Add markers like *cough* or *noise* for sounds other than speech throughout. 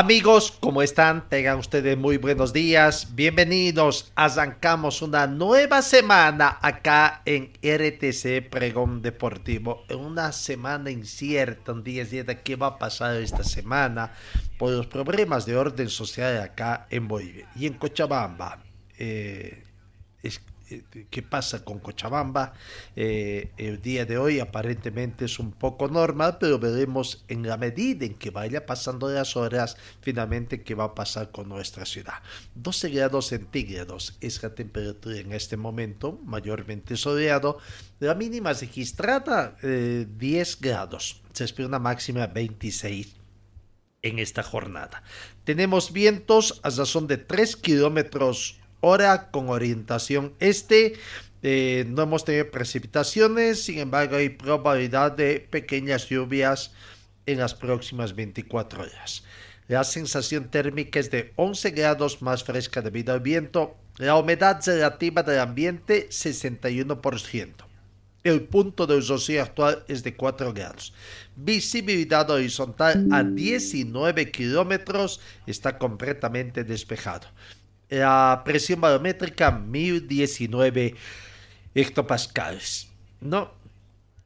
Amigos, ¿cómo están? Tengan ustedes muy buenos días. Bienvenidos. Arrancamos una nueva semana acá en RTC Pregón Deportivo. Una semana incierta, un día de qué va a pasar esta semana por los problemas de orden social acá en Bolivia y en Cochabamba. Eh, ¿Qué pasa con Cochabamba? Eh, el día de hoy aparentemente es un poco normal, pero veremos en la medida en que vaya pasando las horas, finalmente qué va a pasar con nuestra ciudad. 12 grados centígrados es la temperatura en este momento, mayormente soleado. La mínima registrada eh, 10 grados. Se espera una máxima 26 en esta jornada. Tenemos vientos a razón de 3 kilómetros hora con orientación este. Eh, no hemos tenido precipitaciones, sin embargo hay probabilidad de pequeñas lluvias en las próximas 24 horas. La sensación térmica es de 11 grados más fresca debido al viento. La humedad relativa del ambiente 61%. El punto de rocío actual es de 4 grados. Visibilidad horizontal a 19 kilómetros está completamente despejado. La presión barométrica 1019 hectopascales. No.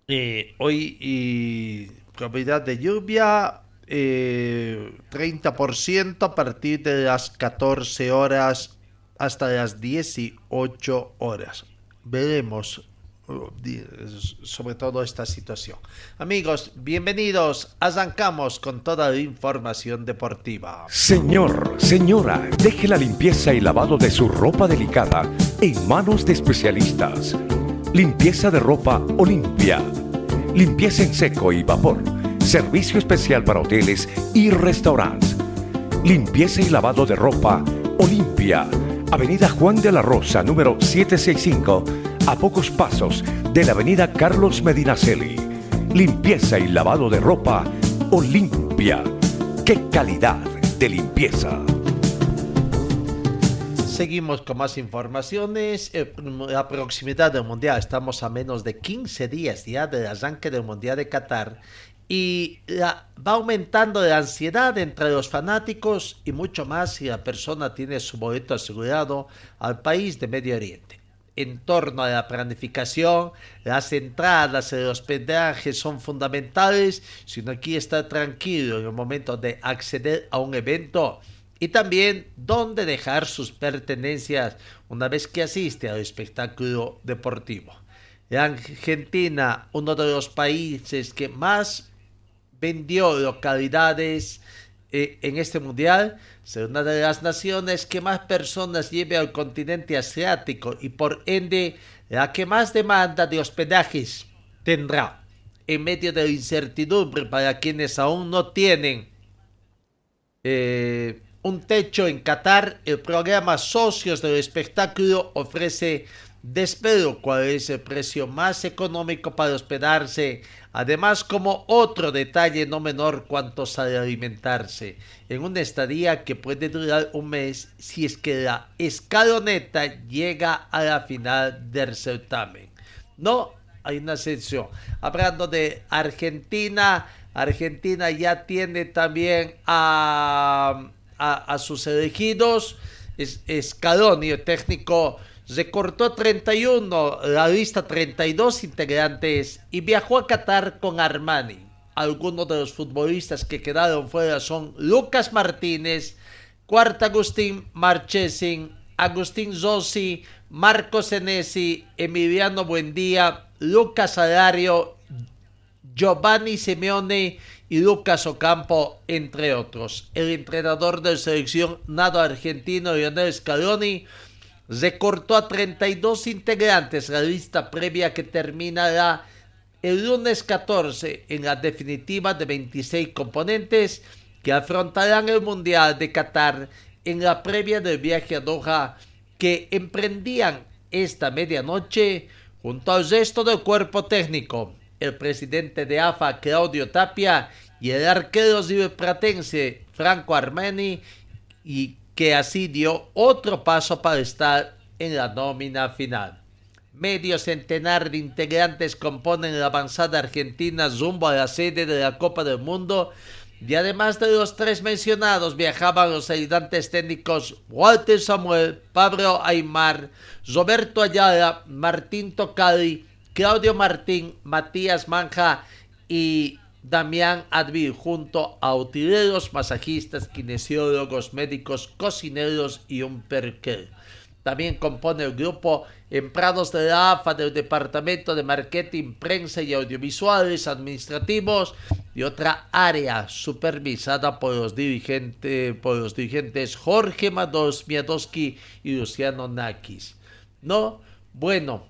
Eh, hoy y probabilidad de lluvia eh, 30% a partir de las 14 horas hasta las 18 horas. Veremos sobre todo esta situación. Amigos, bienvenidos. Arrancamos con toda información deportiva. Señor, señora, deje la limpieza y lavado de su ropa delicada en manos de especialistas. Limpieza de ropa Olimpia. Limpieza en seco y vapor. Servicio especial para hoteles y restaurantes. Limpieza y lavado de ropa Olimpia. Avenida Juan de la Rosa, número 765, a pocos pasos de la Avenida Carlos Medinaceli. Limpieza y lavado de ropa Olimpia. ¡Qué calidad de limpieza! Seguimos con más informaciones. Eh, La proximidad del Mundial. Estamos a menos de 15 días ya del arranque del Mundial de Qatar. Y va aumentando la ansiedad entre los fanáticos y mucho más si la persona tiene su boleto asegurado al país de Medio Oriente. En torno a la planificación, las entradas y los hospedajes son fundamentales si uno quiere estar tranquilo en el momento de acceder a un evento y también dónde dejar sus pertenencias una vez que asiste al espectáculo deportivo. La Argentina, uno de los países que más vendió localidades eh, en este mundial, será una de las naciones que más personas lleve al continente asiático y por ende la que más demanda de hospedajes tendrá. En medio de la incertidumbre para quienes aún no tienen eh, un techo en Qatar, el programa Socios del Espectáculo ofrece Despero cuál es el precio más económico para hospedarse. Además, como otro detalle no menor, cuánto sale alimentarse en una estadía que puede durar un mes si es que la escaloneta llega a la final del certamen. No, hay una excepción. Hablando de Argentina, Argentina ya tiene también a, a, a sus elegidos. Es, Scaloni, el técnico, recortó 31, la lista 32 integrantes y viajó a Qatar con Armani. Algunos de los futbolistas que quedaron fuera son Lucas Martínez, Cuarta Agustín Marchesin Agustín Zossi, Marco Senesi, Emiliano Buendía, Lucas Alario, Giovanni Simeone y Lucas Ocampo, entre otros. El entrenador de selección nado argentino Lionel Scaloni recortó a 32 integrantes la lista previa que terminará el lunes 14 en la definitiva de 26 componentes que afrontarán el Mundial de Qatar en la previa del viaje a Doha que emprendían esta medianoche junto al resto del cuerpo técnico el presidente de AFA, Claudio Tapia, y el arquero ciberpratense, Franco Armeni, y que así dio otro paso para estar en la nómina final. Medio centenar de integrantes componen la avanzada argentina rumbo a la sede de la Copa del Mundo y además de los tres mencionados viajaban los ayudantes técnicos Walter Samuel, Pablo Aymar, Roberto Ayala, Martín Tocali, Claudio Martín, Matías Manja y Damián Advil, junto a utileros, masajistas, kinesiólogos, médicos, cocineros y un perquer. También compone el grupo empleados de la AFA del Departamento de Marketing, Prensa y Audiovisuales Administrativos y otra área supervisada por los dirigentes, Jorge Mados Miadowski y Luciano Nakis. ¿No? Bueno,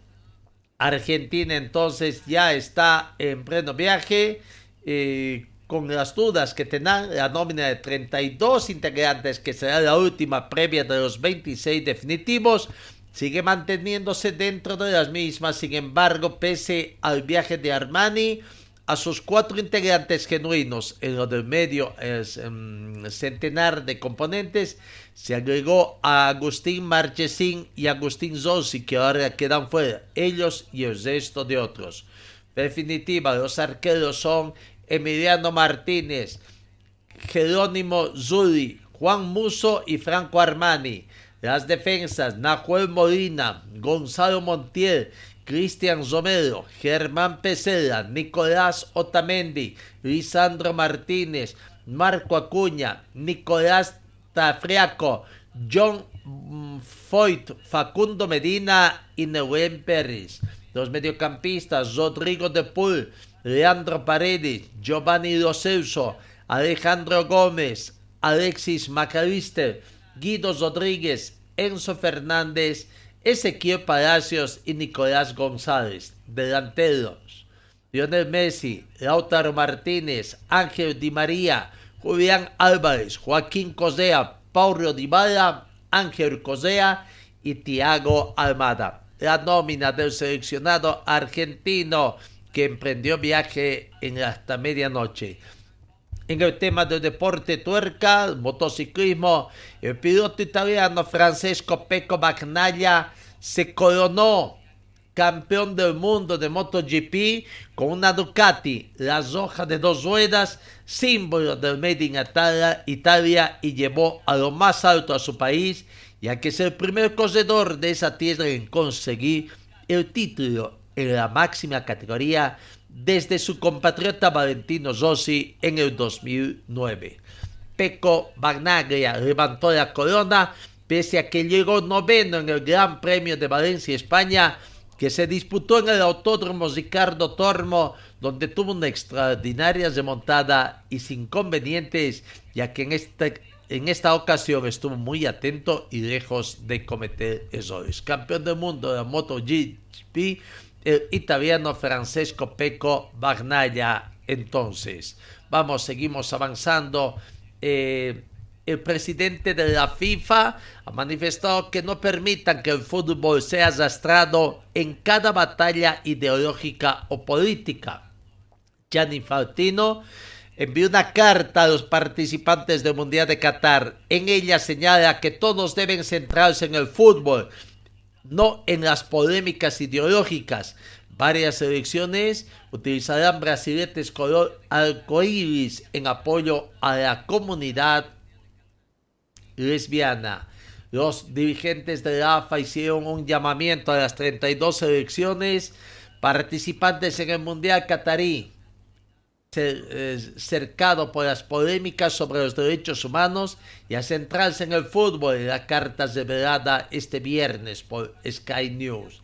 Argentina entonces ya está en pleno viaje. Eh, con las dudas que tendrán la nómina de 32 integrantes, que será la última previa de los 26 definitivos, sigue manteniéndose dentro de las mismas. Sin embargo, pese al viaje de Armani, a sus cuatro integrantes genuinos, en lo del medio es, um, centenar de componentes, se agregó a Agustín Marchesín y Agustín Zossi, que ahora quedan fuera, ellos y el resto de otros. Definitiva, los arqueros son Emiliano Martínez, Jerónimo Zuli, Juan Muso y Franco Armani. Las defensas, Nahuel Molina, Gonzalo Montiel, Cristian Romero, Germán Pesela, Nicolás Otamendi, Lisandro Martínez, Marco Acuña, Nicolás Tafriaco, John Foyt, Facundo Medina y Neuwen Pérez. Los mediocampistas, Rodrigo de Pool, Leandro Paredes, Giovanni Lo Alejandro Gómez, Alexis Macalister, Guido Rodríguez, Enzo Fernández, Ezequiel Palacios y Nicolás González, delanteros. Lionel Messi, Lautaro Martínez, Ángel Di María, Julián Álvarez, Joaquín Cosea, Paulo Dybala, Ángel Cosea y Thiago Almada. La nómina del seleccionado argentino que emprendió viaje en hasta medianoche. En el tema del deporte tuerca, motociclismo, el piloto italiano Francesco Pecco Bagnaia se coronó campeón del mundo de MotoGP con una Ducati, las hojas de dos ruedas, símbolo del Made in Italia, y llevó a lo más alto a su país, ya que es el primer corredor de esa tierra en conseguir el título en la máxima categoría desde su compatriota Valentino Rossi en el 2009. Peco Bagnaglia levantó la corona pese a que llegó noveno en el Gran Premio de Valencia, España, que se disputó en el Autódromo Ricardo Tormo, donde tuvo una extraordinaria remontada y sin convenientes, ya que en esta, en esta ocasión estuvo muy atento y lejos de cometer errores. Campeón del mundo de la MotoGP el italiano Francesco Peco Bagnaia entonces. Vamos, seguimos avanzando. Eh, el presidente de la FIFA ha manifestado que no permitan que el fútbol sea arrastrado en cada batalla ideológica o política. Gianni Faltino envió una carta a los participantes del Mundial de Qatar. En ella señala que todos deben centrarse en el fútbol no en las polémicas ideológicas. Varias elecciones utilizarán brasiletes color arcoíris en apoyo a la comunidad lesbiana. Los dirigentes de la AFA hicieron un llamamiento a las 32 elecciones participantes en el Mundial Qatarí eh, cercado por las polémicas sobre los derechos humanos y a centrarse en el fútbol en la carta revelada este viernes por Sky News.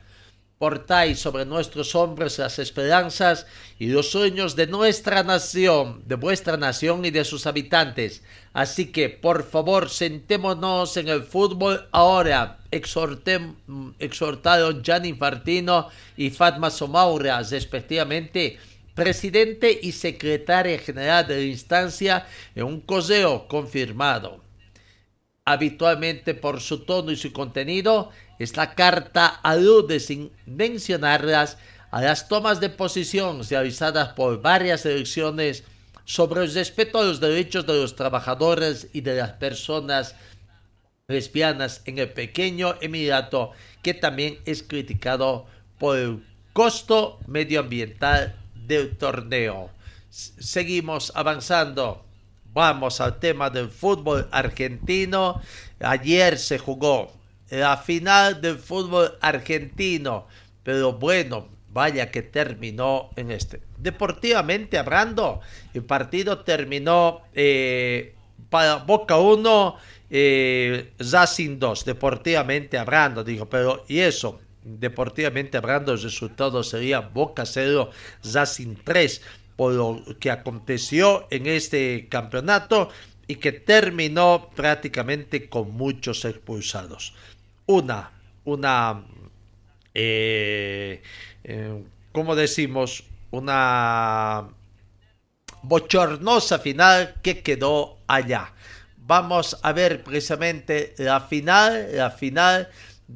Portáis sobre nuestros hombros las esperanzas y los sueños de nuestra nación, de vuestra nación y de sus habitantes. Así que, por favor, sentémonos en el fútbol ahora. exhortaron Gianni Infantino y Fatma Somaura, respectivamente, presidente y secretaria general de la instancia, en un coseo confirmado. Habitualmente por su tono y su contenido, esta carta alude sin mencionarlas a las tomas de posición realizadas por varias elecciones sobre el respeto a los derechos de los trabajadores y de las personas lesbianas en el pequeño Emirato, que también es criticado por el costo medioambiental del torneo. Seguimos avanzando. Vamos al tema del fútbol argentino. Ayer se jugó la final del fútbol argentino. Pero bueno, vaya que terminó en este. Deportivamente hablando, el partido terminó eh, para Boca 1, eh, Racing 2, deportivamente hablando, digo, pero y eso, deportivamente hablando, el resultado sería Boca 0, Racing 3, por lo que aconteció en este campeonato y que terminó prácticamente con muchos expulsados una, una, eh, eh, como decimos, una bochornosa final que quedó allá. Vamos a ver precisamente la final, la final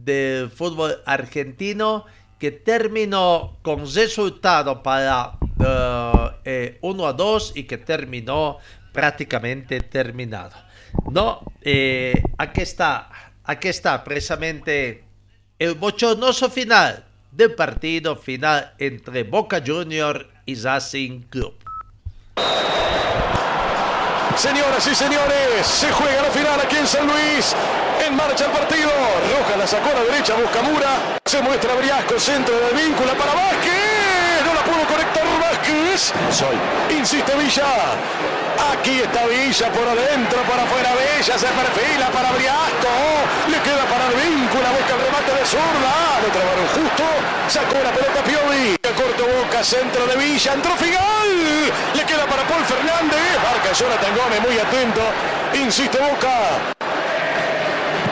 del fútbol argentino que terminó con resultado para 1 eh, a 2 y que terminó prácticamente terminado. No, aquí está aquí está precisamente el bochornoso final del partido final entre Boca Junior y Racing Club. Señoras y señores, se juega la final aquí en San Luis. En marcha el partido. Roja la sacó a la derecha, busca Mura. Se muestra Briasco, centro del vínculo para Vázquez. No la pudo conectar Sol. Insiste Villa. Aquí está Villa por adentro, por afuera Villa, se perfila para Briasco. Le queda para el vínculo, busca el remate de zurda. Lo trabaron justo, sacó la pelota Piovi. Corto boca, centro de Villa, entró Figal. Le queda para Paul Fernández. Marca Jonathan Gómez, muy atento. Insiste Boca.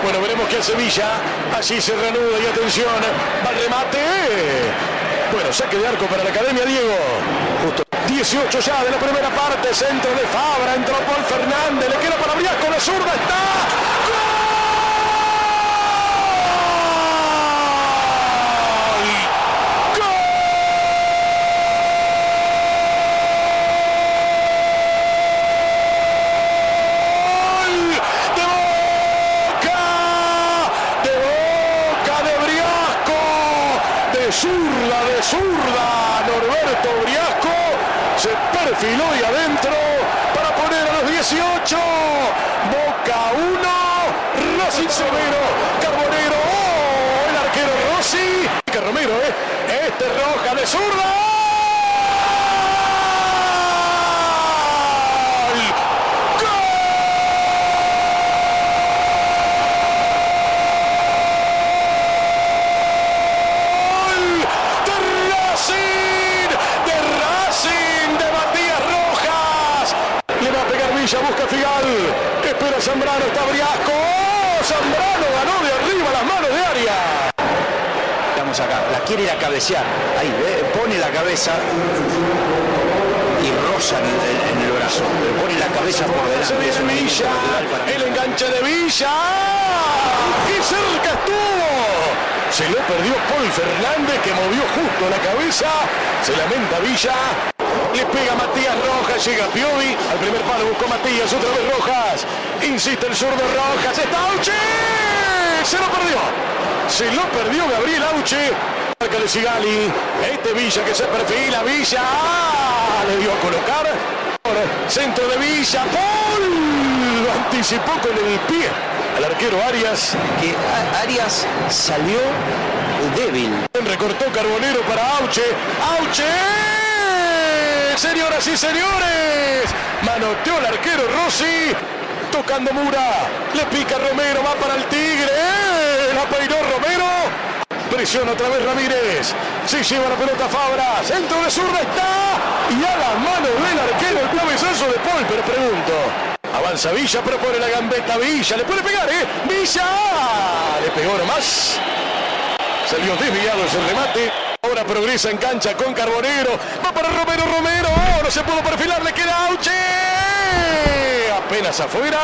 Bueno, veremos qué hace Villa. Allí se reanuda y atención. Va el remate. Bueno, saque de arco para la Academia Diego. Justo 18 ya de la primera parte. Centro de Fabra. Entró Paul Fernández. Le queda para Briasco. La zurda está. Filó y adentro para poner a los 18. Boca 1, Rossi Severo, Carbonero, oh, el arquero Rossi. Que Romero, ¿eh? Este roja de zurda. Zambrano, está Briasco. ¡Oh! Zambrano ganó de arriba las manos de área. Estamos acá, la quiere ir a cabecear. Ahí, pone la cabeza y roza en el, brazo. Le pone la cabeza por delante. Se viene Villa, el enganche de Villa. ¡Qué cerca estuvo! Se lo perdió Paul Fernández que movió justo la cabeza. Se lamenta Villa. Le pega Matías Rojas, llega Piovi. Al primer palo buscó Matías, otra vez Rojas. Insiste el zurdo Rojas. ¡Está Auche! Se lo perdió. Se lo perdió Gabriel Auche. Marca de Sigali. Este Villa que se perfila. Villa. ¡Ah! Le dio a colocar. Centro de Villa. Lo anticipó con el pie al arquero Arias. Que Arias salió débil. Recortó Carbonero para Auche. ¡Auche! Señoras y señores, manoteó el arquero Rossi. Tocando Mura, le pica Romero, va para el Tigre, la peinó Romero, presiona otra vez Ramírez, se lleva la pelota Fabra, centro de zurda está, y a las manos del arquero el cabezazo de Paul, pero pregunto, avanza Villa, propone la gambeta Villa, le puede pegar, ¿eh? Villa, le pegó nomás, salió desviado ese remate, ahora progresa en cancha con Carbonero, va para Romero, Romero, no se pudo perfilar, le queda Auche, apenas afuera,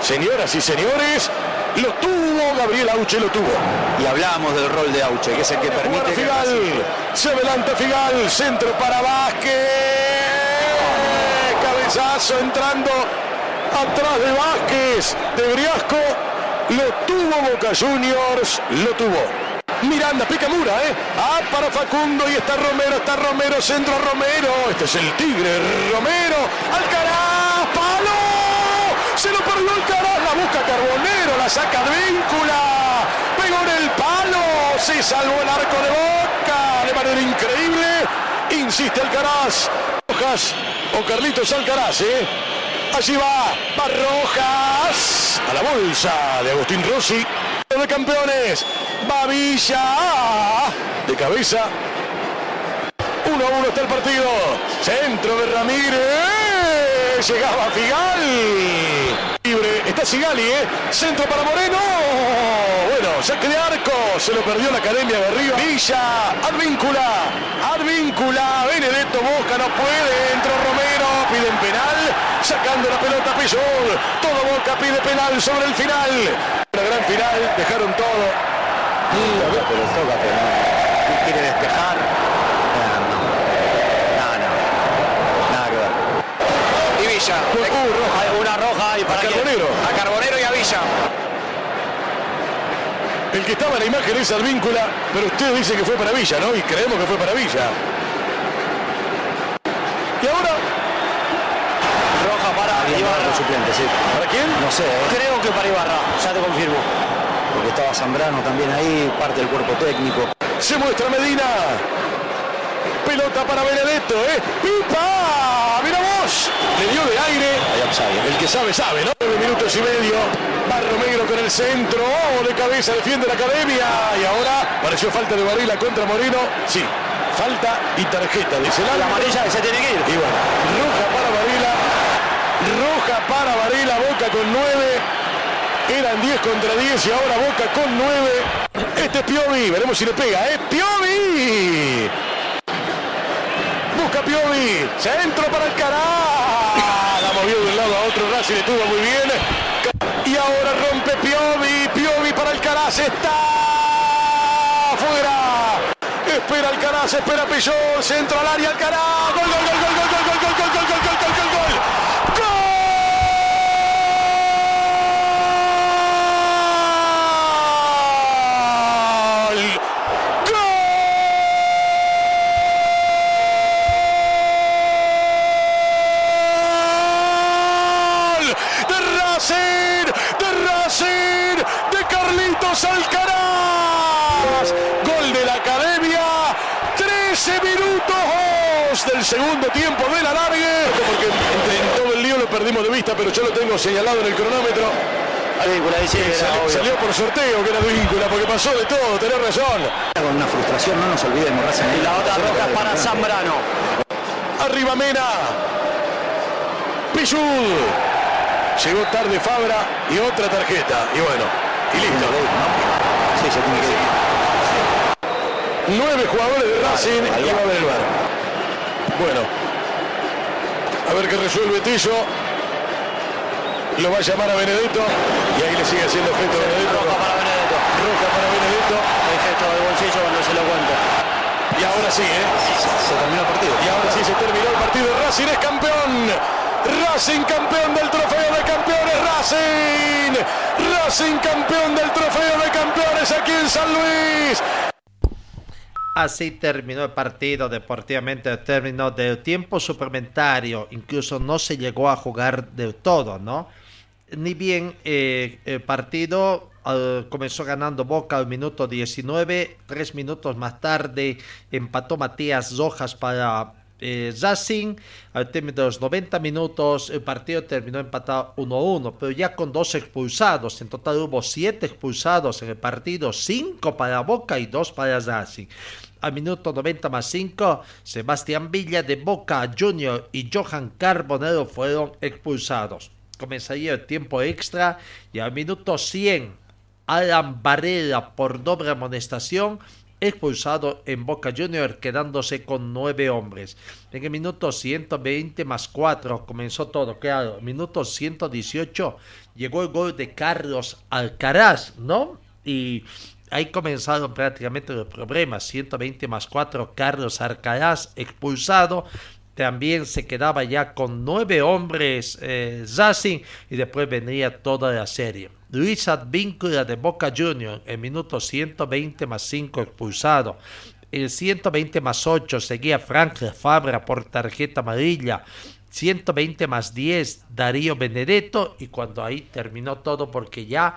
señoras y señores, lo tuvo, Gabriel Auche lo tuvo. Y hablábamos del rol de Auche, que es el que permite que Figal, se adelanta Figal, centro para Vázquez, cabezazo entrando atrás de Vázquez, de Briasco, lo tuvo Boca Juniors, lo tuvo. Miranda, pica Mura, ¿eh? Ah, para Facundo y está Romero, está Romero, centro Romero. Este es el Tigre, Romero, Alcaraz, palo. Se lo perdió Alcaraz, la busca Carbonero, la saca Víncula. Pegó en el palo, se salvó el arco de Boca de manera increíble. Insiste Alcaraz. Rojas o Carlitos Alcaraz, ¿eh? Allí va, va Rojas a la bolsa de Agustín Rossi. De campeones, va Villa de cabeza. 1 a 1 está el partido. Centro de Ramírez. Llegaba Figal. Libre. Está Sigali, ¿eh? Centro para Moreno. Bueno, saque de arco. Se lo perdió la academia de arriba. Villa. Advíncula. Advíncula. Benedetto Boca no puede. Entró Romero. Piden penal. Sacando la pelota Pillol. Todo Boca pide penal sobre el final. Una gran final. Dejaron todo. Pero tócate, ¿no? Quiere despejar. No, no. No, no. Nada que ver. Y Villa. Uh, roja. Una roja y para A? Carbonero. A Carbonero y a Villa. El que estaba en la imagen es Advíncula, pero usted dice que fue para Villa, ¿no? Y creemos que fue para Villa. Y ahora, para Ibarra. suplente, sí. ¿para quién? No sé, ¿eh? creo que para Ibarra, ya te confirmo. Porque estaba Zambrano también ahí, parte del cuerpo técnico. Se muestra Medina. Pelota para Benedetto, ¿eh? ¡Pipa! ¡Mira vos! Le dio de aire. El que sabe, sabe, ¿no? Nueve minutos y medio. Va Romero con el centro. Oh, de cabeza defiende la academia. Y ahora pareció falta de Barrila contra Moreno. Sí, falta y tarjeta. Dice La amarilla que se tiene que ir. Y bueno, roja para Varela, roja para Varela, Boca con 9. Eran 10 contra 10 y ahora Boca con 9. Este es Piovi, veremos si le pega, ¿eh? ¡Piovi! Busca Piovi, centro para el cará. La movió de un lado a otro, Racing muy bien. Y ahora rompe Piovi, Piovi para Alcaraz, está fuera. Espera Alcaraz, espera Pillol, centro al área Alcaraz. Gol, gol, gol, gol, gol, gol, gol, gol, gol, gol, gol, gol. ¡Gol! del segundo tiempo del alargue. Porque en todo el lío lo perdimos de vista, pero yo lo tengo señalado en el cronómetro. Víncula, sí, salió, por sorteo que era víncula, porque pasó de todo, tenés razón. Con una frustración, no nos olvidemos, Y la otra roja para Zambrano. Arriba Mena. Pichud. Llegó tarde Fabra y otra tarjeta. Y bueno, y listo. Sí, se tiene que ir. Nueve jugadores de Racing y va a bar. Bueno, a ver qué resuelve Tillo. Lo va a llamar a Benedetto y ahí le sigue haciendo gesto a Benedetto. Roja para Benedetto. Roja para Benedetto. El gesto del bolsillo cuando se lo cuenta. Y ahora sí, ¿eh? Se terminó el partido. Y ahora sí se terminó el partido. Racing es campeón. Racing campeón del trofeo de campeones. Racing. Racing campeón del trofeo de campeones aquí en San Luis. Así terminó el partido deportivamente, el término del tiempo suplementario, incluso no se llegó a jugar del todo, ¿no? Ni bien eh, el partido comenzó ganando Boca al minuto 19, tres minutos más tarde empató Matías Rojas para eh, Racing. Al término de los 90 minutos, el partido terminó empatado 1-1, pero ya con dos expulsados. En total hubo siete expulsados en el partido, cinco para Boca y dos para Racing. Al minuto 90 más 5, Sebastián Villa de Boca Junior y Johan Carbonero fueron expulsados. Comenzaría el tiempo extra y al minuto 100, Alan Varela por doble amonestación expulsado en Boca Junior, quedándose con nueve hombres. En el minuto 120 más 4 comenzó todo, claro. Minuto 118 llegó el gol de Carlos Alcaraz, ¿no? Y ahí comenzaron prácticamente los problemas. 120 más 4, Carlos Alcaraz expulsado. También se quedaba ya con nueve hombres eh, y después vendría toda la serie. Luis Advíncula de Boca Juniors en minuto 120 más 5 expulsado. El 120 más 8 seguía Frank Fabra por tarjeta amarilla. 120 más 10 Darío Benedetto y cuando ahí terminó todo porque ya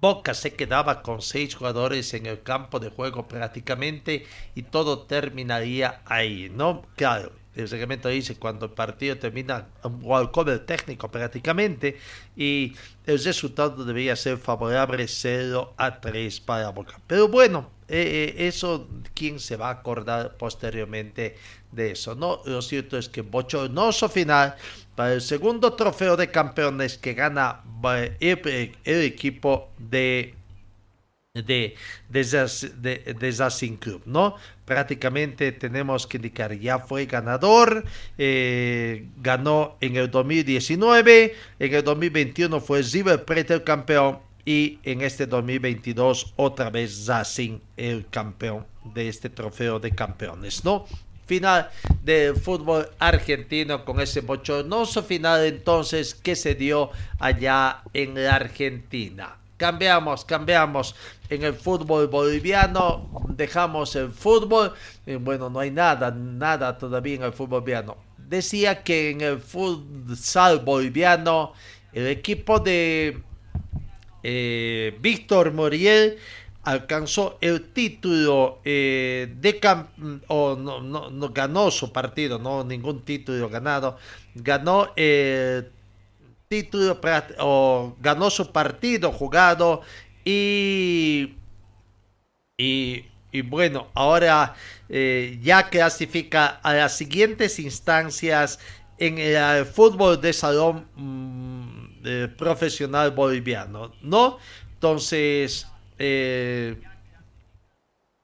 Boca se quedaba con seis jugadores en el campo de juego prácticamente y todo terminaría ahí, ¿no? Claro, el reglamento dice cuando el partido termina un cover técnico prácticamente y el resultado debería ser favorable 0 a 3 para Boca. Pero bueno, eh, eh, eso, ¿quién se va a acordar posteriormente de eso? No, lo cierto es que bochornoso final para el segundo trofeo de campeones que gana eh, el equipo de de, de, de, Club, ¿no? Prácticamente tenemos que indicar, ya fue ganador, eh, ganó en el 2019, en el 2021 fue River Plate el campeón y en este 2022 otra vez Racing el campeón de este trofeo de campeones, ¿no? Final del fútbol argentino con ese bochornoso final entonces que se dio allá en la Argentina cambiamos, cambiamos. En el fútbol boliviano, dejamos el fútbol, eh, bueno, no hay nada, nada todavía en el fútbol boliviano. Decía que en el futsal boliviano, el equipo de eh, Víctor Moriel alcanzó el título eh, de o no, no, ganó su partido, no ningún título ganado, ganó el título o ganó su partido jugado y, y, bueno, ahora eh, ya clasifica a las siguientes instancias en el fútbol de salón mm, profesional boliviano, ¿no? Entonces, eh,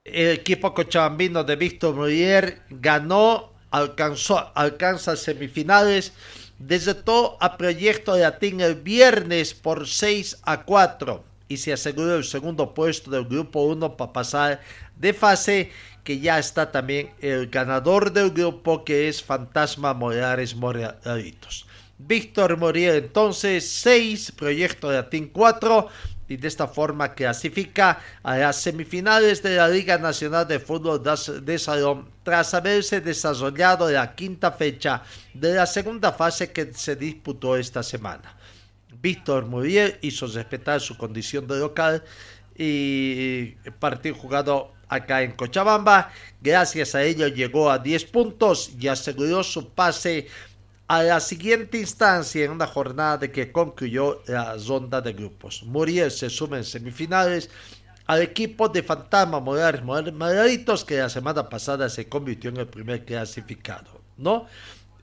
el equipo cochabambino de Víctor Murier ganó, alcanzó, alcanza semifinales todo a Proyecto Latín el viernes por 6 a 4 y se aseguró el segundo puesto del grupo 1 para pasar de fase que ya está también el ganador del grupo que es Fantasma Morales Moralitos. Víctor Moriel entonces 6, Proyecto Latín 4, y de esta forma clasifica a las semifinales de la Liga Nacional de Fútbol de Salón tras haberse desarrollado la quinta fecha de la segunda fase que se disputó esta semana. Víctor Muriel hizo respetar su condición de local y partido jugado acá en Cochabamba. Gracias a ello llegó a 10 puntos y aseguró su pase a la siguiente instancia en una jornada de que concluyó la ronda de grupos. Muriel se suma en semifinales al equipo de Fantasma Morales Moralitos que la semana pasada se convirtió en el primer clasificado, ¿no?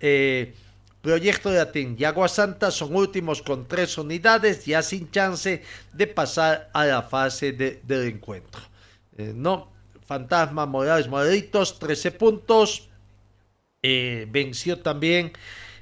Eh, Proyecto de Latín y Agua Santa son últimos con tres unidades ya sin chance de pasar a la fase del encuentro. Eh, ¿no? Fantasma Morales Moralitos, 13 puntos. Eh, venció también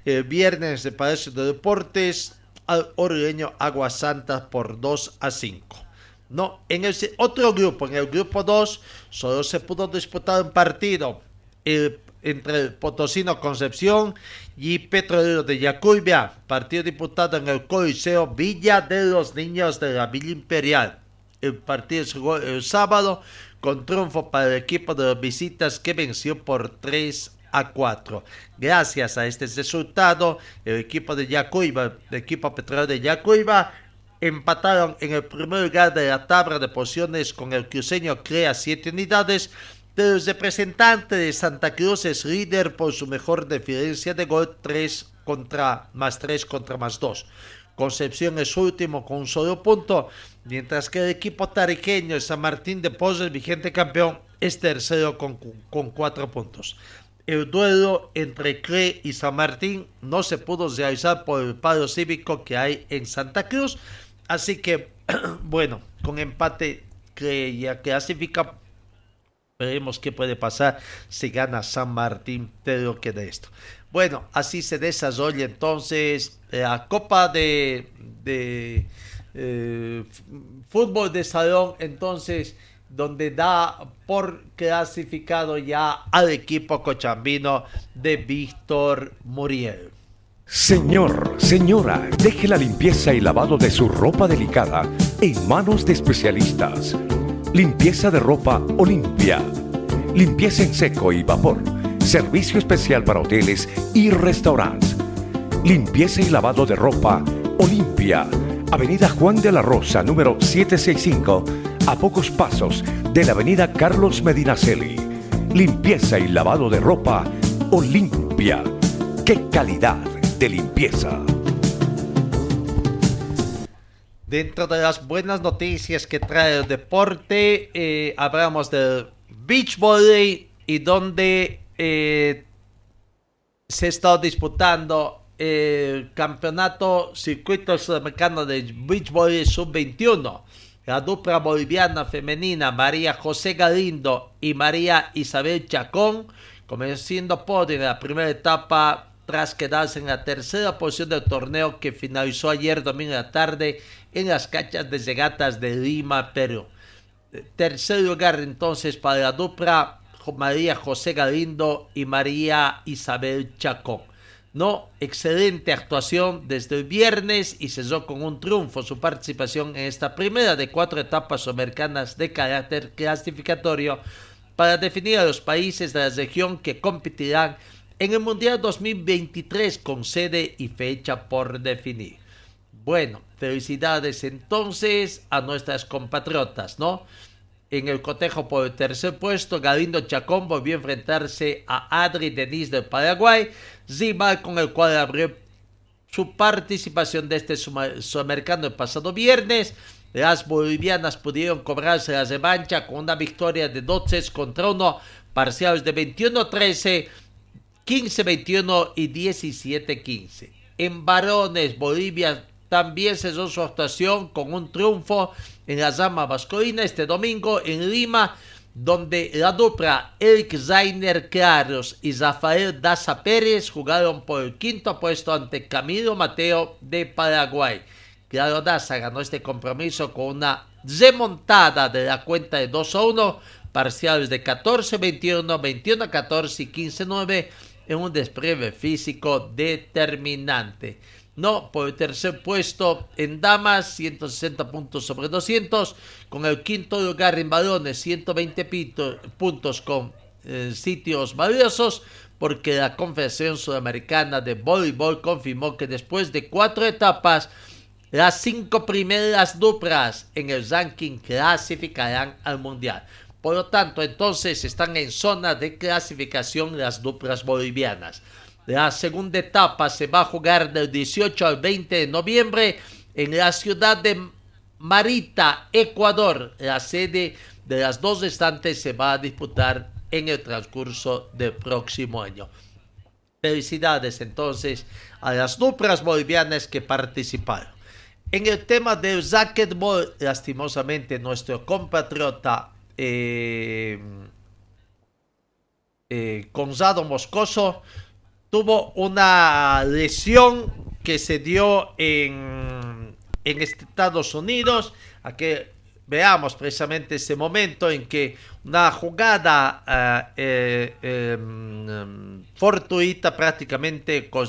el viernes de Palacio de Deportes al orureño Aguas Santas por 2 a 5. No, en el otro grupo, en el grupo 2, solo se pudo disputar un partido entre el Potosino Concepción y Petrolero de Yacuibia, partido disputado en el Coliseo Villa de los Niños de la Villa Imperial. El partido se jugó el sábado con triunfo para el equipo de los visitas que venció por 3 a 4. Gracias a este resultado, el equipo de Yacuiba, el equipo petrolero de Yacuiba, empataron en el primer lugar de la tabla de posiciones con el cruceño crea 7 unidades, pero el representante de Santa Cruz es líder por su mejor diferencia de gol 3 contra más 3 contra más 2. Concepción es último con un solo punto, mientras que el equipo tariqueño San Martín de Porres, vigente campeón, es tercero con, con cuatro puntos. El duelo entre CRE y San Martín no se pudo realizar por el paro cívico que hay en Santa Cruz, así que, *clears throat* bueno, con empate CRE ya clasifica, veremos qué puede pasar si gana San Martín de lo que de esto. Bueno, así se desarrolla entonces la Copa de, eh, Fútbol de Salón, entonces, donde da por clasificado ya al equipo cochambino de Víctor Muriel. Señor, señora, deje la limpieza y lavado de su ropa delicada en manos de especialistas. Limpieza de ropa Olimpia. Limpieza en seco y vapor Servicio especial para hoteles y restaurantes. Limpieza y lavado de ropa Olimpia. Avenida Juan de la Rosa, número 765, a pocos pasos de la Avenida Carlos Medinaceli. Limpieza y lavado de ropa Olimpia. ¡Qué calidad de limpieza! Dentro de las buenas noticias que trae el deporte, eh, hablamos del beach volley y donde eh, se está disputando el campeonato circuito sudamericano de beach volley sub-21. La dupla boliviana femenina María José Galindo y María Isabel Chacón comenzando podio en la primera etapa tras quedarse en la tercera posición del torneo que finalizó ayer domingo de la tarde en las cachas de regatas de Lima, Perú. Tercer lugar entonces para la dupla María José Galindo y María Isabel Chacón. No, excelente actuación desde el viernes y cesó con un triunfo su participación en esta primera de cuatro etapas americanas de carácter clasificatorio para definir a los países de la región que competirán en el Mundial 2023 con sede y fecha por definir. Bueno, felicidades entonces a nuestras compatriotas, ¿no? En el cotejo por el tercer puesto, Galindo Chacón volvió a enfrentarse a Adri Denis del Paraguay, rival con el cual abrió su participación de este sudamericano el pasado viernes. Las bolivianas pudieron cobrarse la revancha con una victoria de 12 contra 1, parciales de 21-13, 15-21 y 17-15. En varones, Bolivia también cesó su actuación con un triunfo en la Zama Vascoína este domingo en Lima, donde la dupla Eric Zainer Claros y Rafael Daza Pérez jugaron por el quinto puesto ante Camilo Mateo de Paraguay. Claro Daza ganó este compromiso con una remontada de la cuenta de 2 a 1, parciales de 14-21, 21-14 y 15-9 en un despliegue físico determinante. No, por el tercer puesto en damas, 160 puntos sobre 200, con el quinto lugar en balones, 120 puntos con eh, sitios valiosos, porque la Confederación Sudamericana de Voleibol confirmó que después de cuatro etapas, las cinco primeras duplas en el ranking clasificarán al Mundial. Por lo tanto, entonces están en zona de clasificación las duplas bolivianas. La segunda etapa se va a jugar del 18 al 20 de noviembre en la ciudad de Marita, Ecuador. La sede de las dos restantes se va a disputar en el transcurso del próximo año. Felicidades entonces a las duplas bolivianas que participaron. En el tema del racquetball, lastimosamente nuestro compatriota eh, eh, Gonzalo Moscoso tuvo una lesión que se dio en, en Estados Unidos. A que veamos precisamente ese momento en que una jugada eh, eh, em, fortuita prácticamente con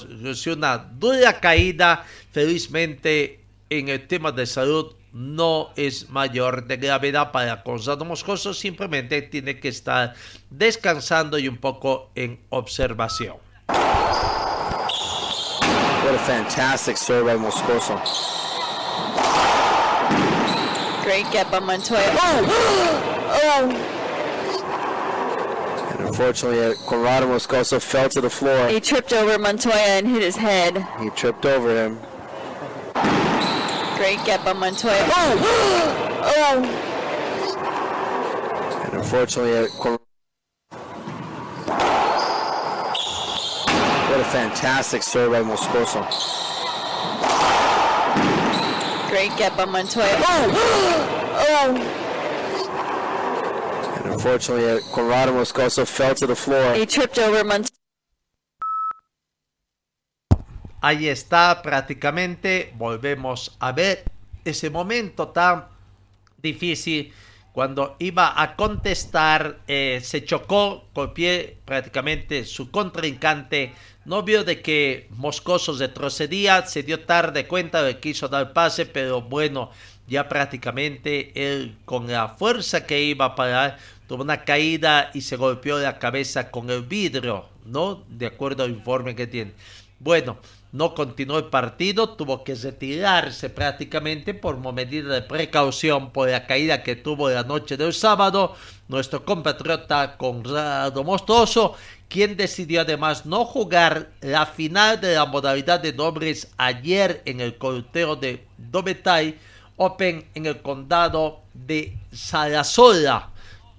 una dura caída. Felizmente en el tema de salud no es mayor de gravedad para Gonzalo Moscoso, simplemente tiene que estar descansando y un poco en observación. What a fantastic serve by Moscoso. Great get by Montoya. Oh! *gasps* oh! And unfortunately, uh, Conrado Moscoso fell to the floor. He tripped over Montoya and hit his head. He tripped over him. Great get by Montoya. Oh! *gasps* oh! And unfortunately, uh, Con- what a fantastic serve by Moscoso. Great get by Montoya. Oh! *gasps* oh! And unfortunately, Conrado Moscoso fell to the floor. He tripped over Montoya. Ahí está, prácticamente volvemos a ver ese momento tan difícil cuando iba a contestar, eh, se chocó con pie prácticamente su contrincante, no vio de que Moscoso retrocedía, se dio tarde cuenta de que quiso dar pase, pero bueno, ya prácticamente él con la fuerza que iba a parar, tuvo una caída y se golpeó la cabeza con el vidrio, ¿no? De acuerdo al informe que tiene. Bueno, no continuó el partido, tuvo que retirarse prácticamente por medida de precaución por la caída que tuvo la noche del sábado. Nuestro compatriota Conrado Mostoso, quien decidió además no jugar la final de la modalidad de dobles ayer en el corteo de Dobetai Open en el condado de Sarasota,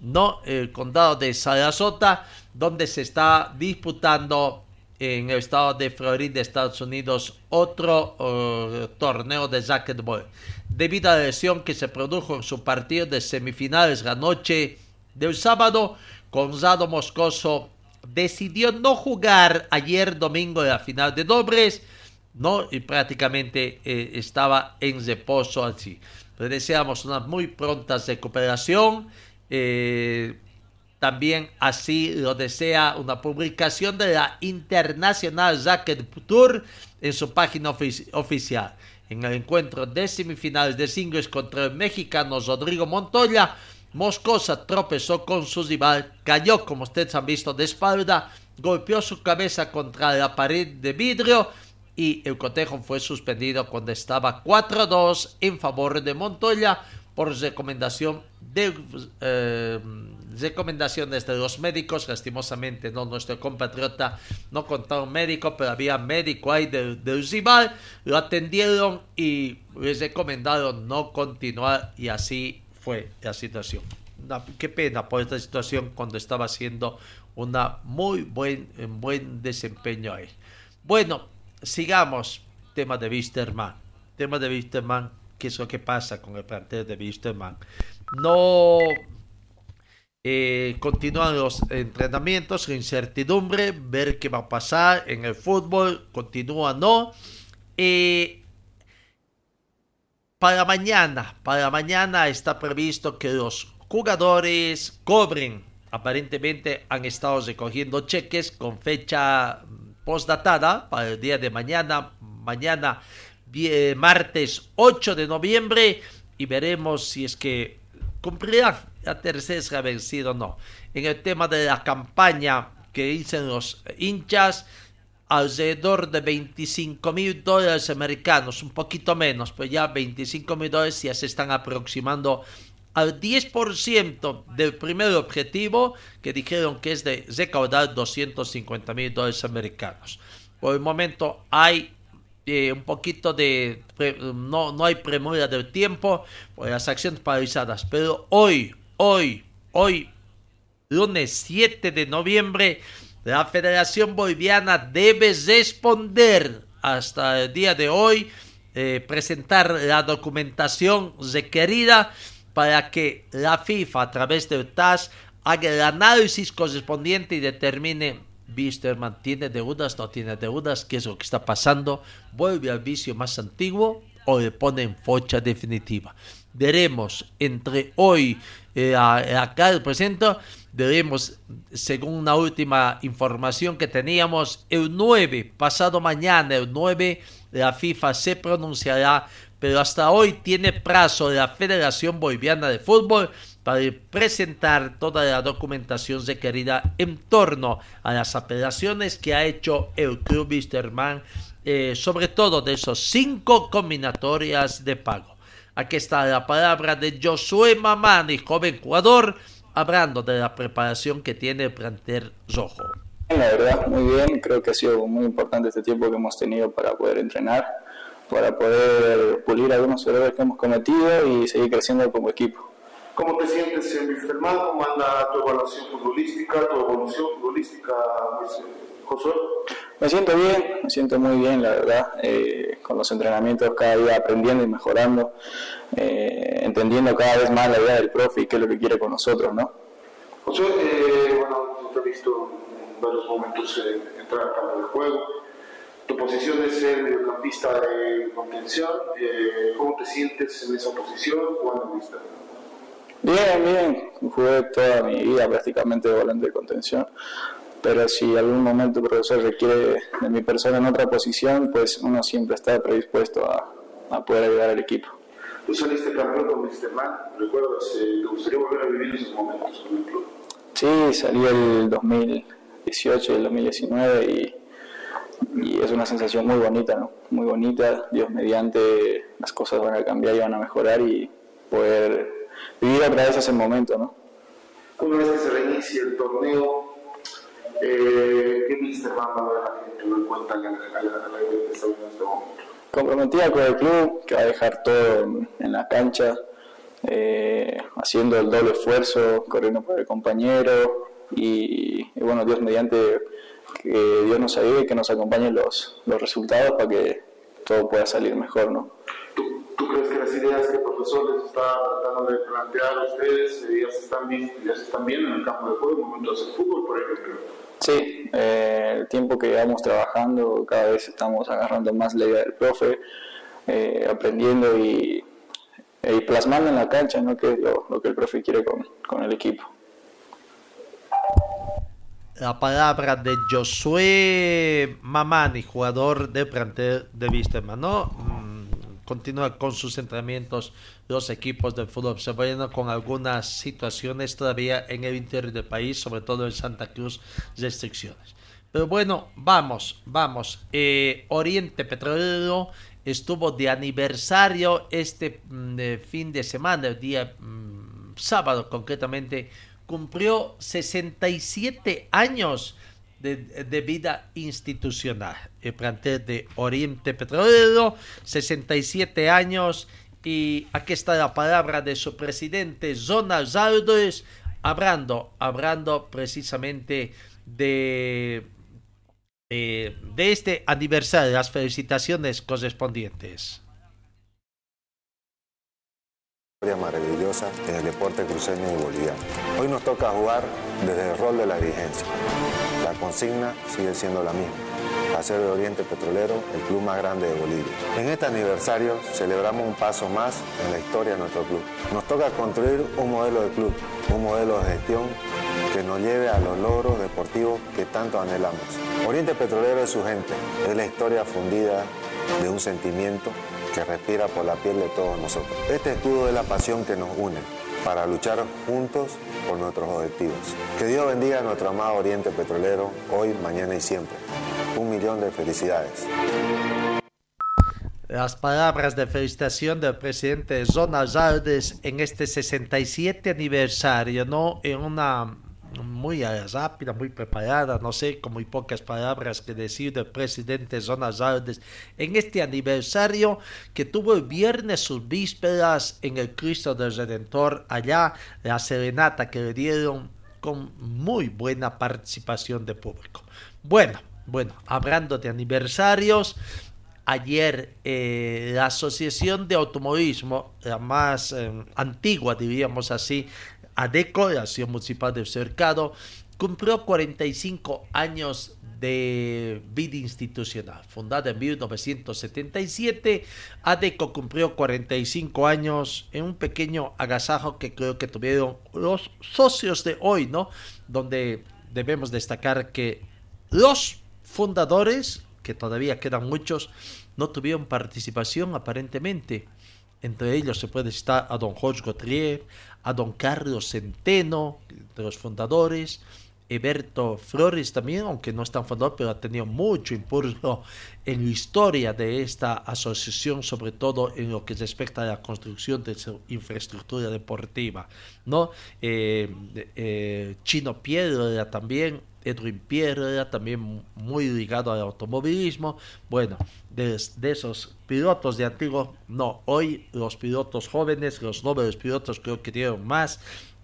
no el condado de Sarasota, donde se está disputando en el estado de Florida, Estados Unidos, otro uh, torneo de racquetball. Debido a la lesión que se produjo en su partido de semifinales la noche del sábado, Gonzalo Moscoso decidió no jugar ayer domingo en la final de dobles, ¿no? Y prácticamente eh, estaba en reposo así. Le deseamos una muy pronta recuperación. Eh, también así lo desea una publicación de la Internacional Racket Tour en su página ofici oficial. En el encuentro de semifinales de singles contra el mexicano Rodrigo Montoya, Moscosa tropezó con su rival, cayó como ustedes han visto de espalda, golpeó su cabeza contra la pared de vidrio y el cotejo fue suspendido cuando estaba 4-2 en favor de Montoya por recomendación de eh, recomendaciones de los médicos. Lastimosamente, no nuestro compatriota no contaba un médico, pero había médico ahí del, del rival. Lo atendieron y les recomendaron no continuar y así fue la situación. Qué pena por esta situación cuando estaba haciendo una muy buen, un buen desempeño ahí. Bueno, sigamos. Tema de Wisterman. Tema de Wisterman. ¿Qué es lo que pasa con el plantel de Wisterman? No eh, continúan los entrenamientos, incertidumbre, ver qué va a pasar en el fútbol, continúa no. Eh, para mañana, para mañana está previsto que los jugadores cobren. Aparentemente han estado recogiendo cheques con fecha postdatada para el día de mañana, mañana martes 8 de noviembre y veremos si es que cumplirán la tercera vencido o no. En el tema de la campaña que dicen los hinchas, alrededor de 25 mil dólares americanos, un poquito menos, pero ya 25 mil dólares ya se están aproximando al 10% del primer objetivo que dijeron que es de recaudar 250 mil dólares americanos. Por el momento hay eh, un poquito de... No, no hay premura del tiempo por las acciones paralizadas, pero hoy, hoy, hoy, lunes 7 de noviembre, la Federación Boliviana debe responder hasta el día de hoy, eh, presentar la documentación requerida para que la FIFA a través del TAS haga el análisis correspondiente y determine Wisterman tiene deudas, no tiene deudas, qué es lo que está pasando, vuelve al vicio más antiguo o le pone en focha definitiva. Veremos entre hoy, eh, acá el presente, veremos, según una última información que teníamos, el 9, pasado mañana, el 9, la FIFA se pronunciará pero hasta hoy tiene plazo la Federación Boliviana de Fútbol para presentar toda la documentación requerida en torno a las apelaciones que ha hecho el club Wisterman, eh, sobre todo de esos cinco combinatorias de pago. Aquí está la palabra de Josué Mamani, joven jugador, hablando de la preparación que tiene el plantel rojo. La verdad, muy bien. Creo que ha sido muy importante este tiempo que hemos tenido para poder entrenar, para poder pulir algunos errores que hemos cometido y seguir creciendo como equipo. ¿Cómo te sientes en Wisterman? ¿Cómo anda tu evaluación futbolística, tu evolución futbolística, Josué? Me siento bien, me siento muy bien, la verdad, eh, con los entrenamientos cada día aprendiendo y mejorando, eh, entendiendo cada vez más la idea del profe y qué es lo que quiere con nosotros, ¿no? Josué, eh, bueno, te he visto en varios momentos entrar al campo de juego. Tu posición es ser mediocampista de contención. ¿Cómo te sientes en esa posición jugando en vista? Bien, bien. Jugué toda mi vida prácticamente de volante de contención pero si algún momento el profesor requiere de mi persona en otra posición, pues uno siempre está predispuesto a, a poder ayudar al equipo. Tú saliste campeón con Misterman, ¿recuerdas? Eh, ¿Te gustaría volver a vivir esos momentos con el club? Sí, salí el 2018 y el 2019 y, y es una sensación muy bonita, ¿no? Muy bonita, Dios mediante las cosas van a cambiar y van a mejorar y poder vivir otra vez ese momento, ¿no? Una vez que se reinicie el torneo, eh, ¿Qué Mr. va a ver la gente? ¿No cuenta a la, a la, de este momento? Comprometida con el club, que va a dejar todo en, en la cancha, eh, haciendo el doble esfuerzo, corriendo por el compañero y, y, bueno, Dios mediante que Dios nos ayude, que nos acompañe los, los resultados para que todo pueda salir mejor, ¿no? ¿Tú, ¿Tú, crees que las ideas que el profesor les está tratando de plantear a ustedes ya se están, ya se están viendo en el campo de juego, en el momento de hacer fútbol, por ejemplo? Sí, eh, el tiempo que llevamos trabajando, cada vez estamos agarrando más la del profe, eh, aprendiendo y, plasmando en la cancha, ¿no? que es lo, que el profe quiere con, con, el equipo. La palabra de Josué Mamani, jugador de plantel de Wisterman, ¿no? Continúa con sus entrenamientos los equipos del fútbol se vayan con algunas situaciones todavía en el interior del país, sobre todo en Santa Cruz, restricciones. Pero bueno, vamos, vamos. Eh, Oriente Petrolero estuvo de aniversario este mm, fin de semana, el día mmm, sábado concretamente, cumplió 67 años de, vida institucional. El plantel de Oriente Petrolero, 67 años. Y aquí está la palabra de su presidente, Zona Zaldes, hablando, hablando precisamente de, de, de este aniversario, las felicitaciones correspondientes maravillosa en el deporte cruceño y boliviano. Hoy nos toca jugar desde el rol de la dirigencia. La consigna sigue siendo la misma, hacer de Oriente Petrolero el club más grande de Bolivia. En este aniversario celebramos un paso más en la historia de nuestro club. Nos toca construir un modelo de club, un modelo de gestión que nos lleve a los logros deportivos que tanto anhelamos. Oriente Petrolero es su gente, es la historia fundida de un sentimiento que respira por la piel de todos nosotros. Este escudo es la pasión que nos une para luchar juntos por nuestros objetivos. Que Dios bendiga a nuestro amado Oriente Petrolero hoy, mañana y siempre. Un millón de felicidades. Las palabras de felicitación del presidente Zona Zardes en este 67 aniversario, ¿no? En una muy rápida, muy preparada, no sé, con muy pocas palabras que decir del presidente Zonas Aldes en este aniversario que tuvo el viernes sus vísperas en el Cristo del Redentor, allá la serenata que le dieron con muy buena participación de público. Bueno, bueno, hablando de aniversarios, ayer eh, la Asociación de Automovilismo, la más eh, antigua, diríamos así, ADECO, la Ciudad Municipal del Cercado, cumplió 45 años de vida institucional. Fundada en 1977, ADECO cumplió 45 años en un pequeño agasajo que creo que tuvieron los socios de hoy, ¿no? Donde debemos destacar que los fundadores, que todavía quedan muchos, no tuvieron participación aparentemente. Entre ellos se puede citar a don Jorge Gauthier, a don Carlos Centeno, de los fundadores, Eberto Flores también, aunque no es tan fundador, pero ha tenido mucho impulso en la historia de esta asociación, sobre todo en lo que respecta a la construcción de su infraestructura deportiva. ¿no? Eh, eh, Chino Piedra también, Edwin Piedra también muy ligado al automovilismo. Bueno, de, de, esos pilotos de antiguo, no, hoy los pilotos jóvenes, los nobles pilotos creo que tienen más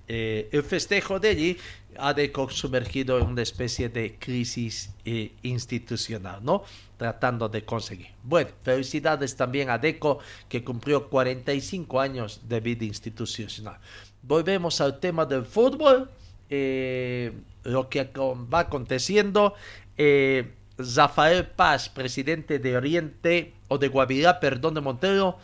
eh, el festejo de allí ha de sumergido en una especie de crisis eh, institucional, ¿no? Tratando de conseguir. Bueno, felicidades también a Deco, que cumplió 45 años de vida institucional. Volvemos al tema del fútbol, eh, lo que va aconteciendo. Eh, Rafael Paz, presidente de Oriente, o de Guavirá, perdón, de Montero,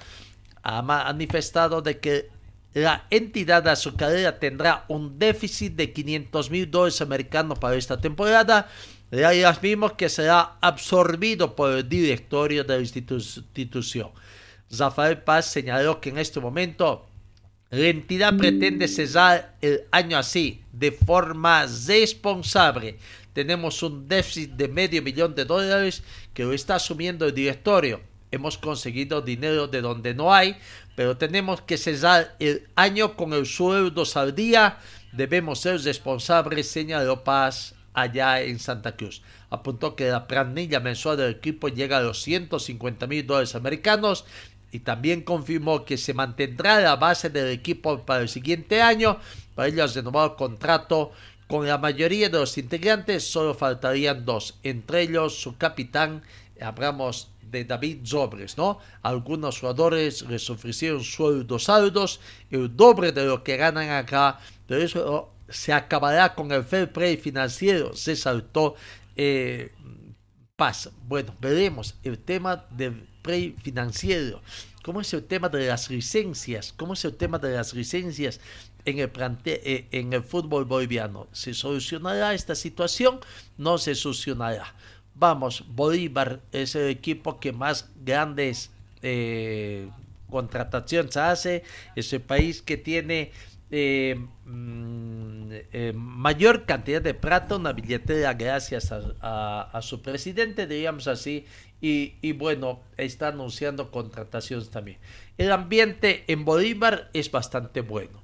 ha manifestado de que la entidad azucarera tendrá un déficit de 500 mil dólares americanos para esta temporada, las mismas que será absorbido por el directorio de la institución. Rafael Paz señaló que en este momento la entidad pretende cerrar el año así, de forma responsable. Tenemos un déficit de medio millón de dólares que lo está asumiendo el directorio. Hemos conseguido dinero de donde no hay, pero tenemos que cerrar el año con el sueldo al día. Debemos ser responsables, señaló Paz allá en Santa Cruz. Apuntó que la planilla mensual del equipo llega a los 150 mil dólares americanos y también confirmó que se mantendrá la base del equipo para el siguiente año. Para ello, renovado el contrato con la mayoría de los integrantes, solo faltarían dos, entre ellos su capitán, hablamos de David Zobres, ¿no? Algunos jugadores les ofrecieron sueldos altos, el doble de lo que ganan acá, pero eso se acabará con el fair play financiero, se saltó eh, Paz. Bueno, veremos el tema del financiero, cómo es el tema de las licencias, cómo es el tema de las licencias en el, eh, en el fútbol boliviano. ¿Se solucionará esta situación? No se solucionará. Vamos, Bolívar es el equipo que más grandes eh, contrataciones hace, es el país que tiene eh, mm, eh, mayor cantidad de plata, una billetera gracias a, su presidente, diríamos así, y, bueno, está anunciando contrataciones también. El ambiente en Bolívar es bastante bueno.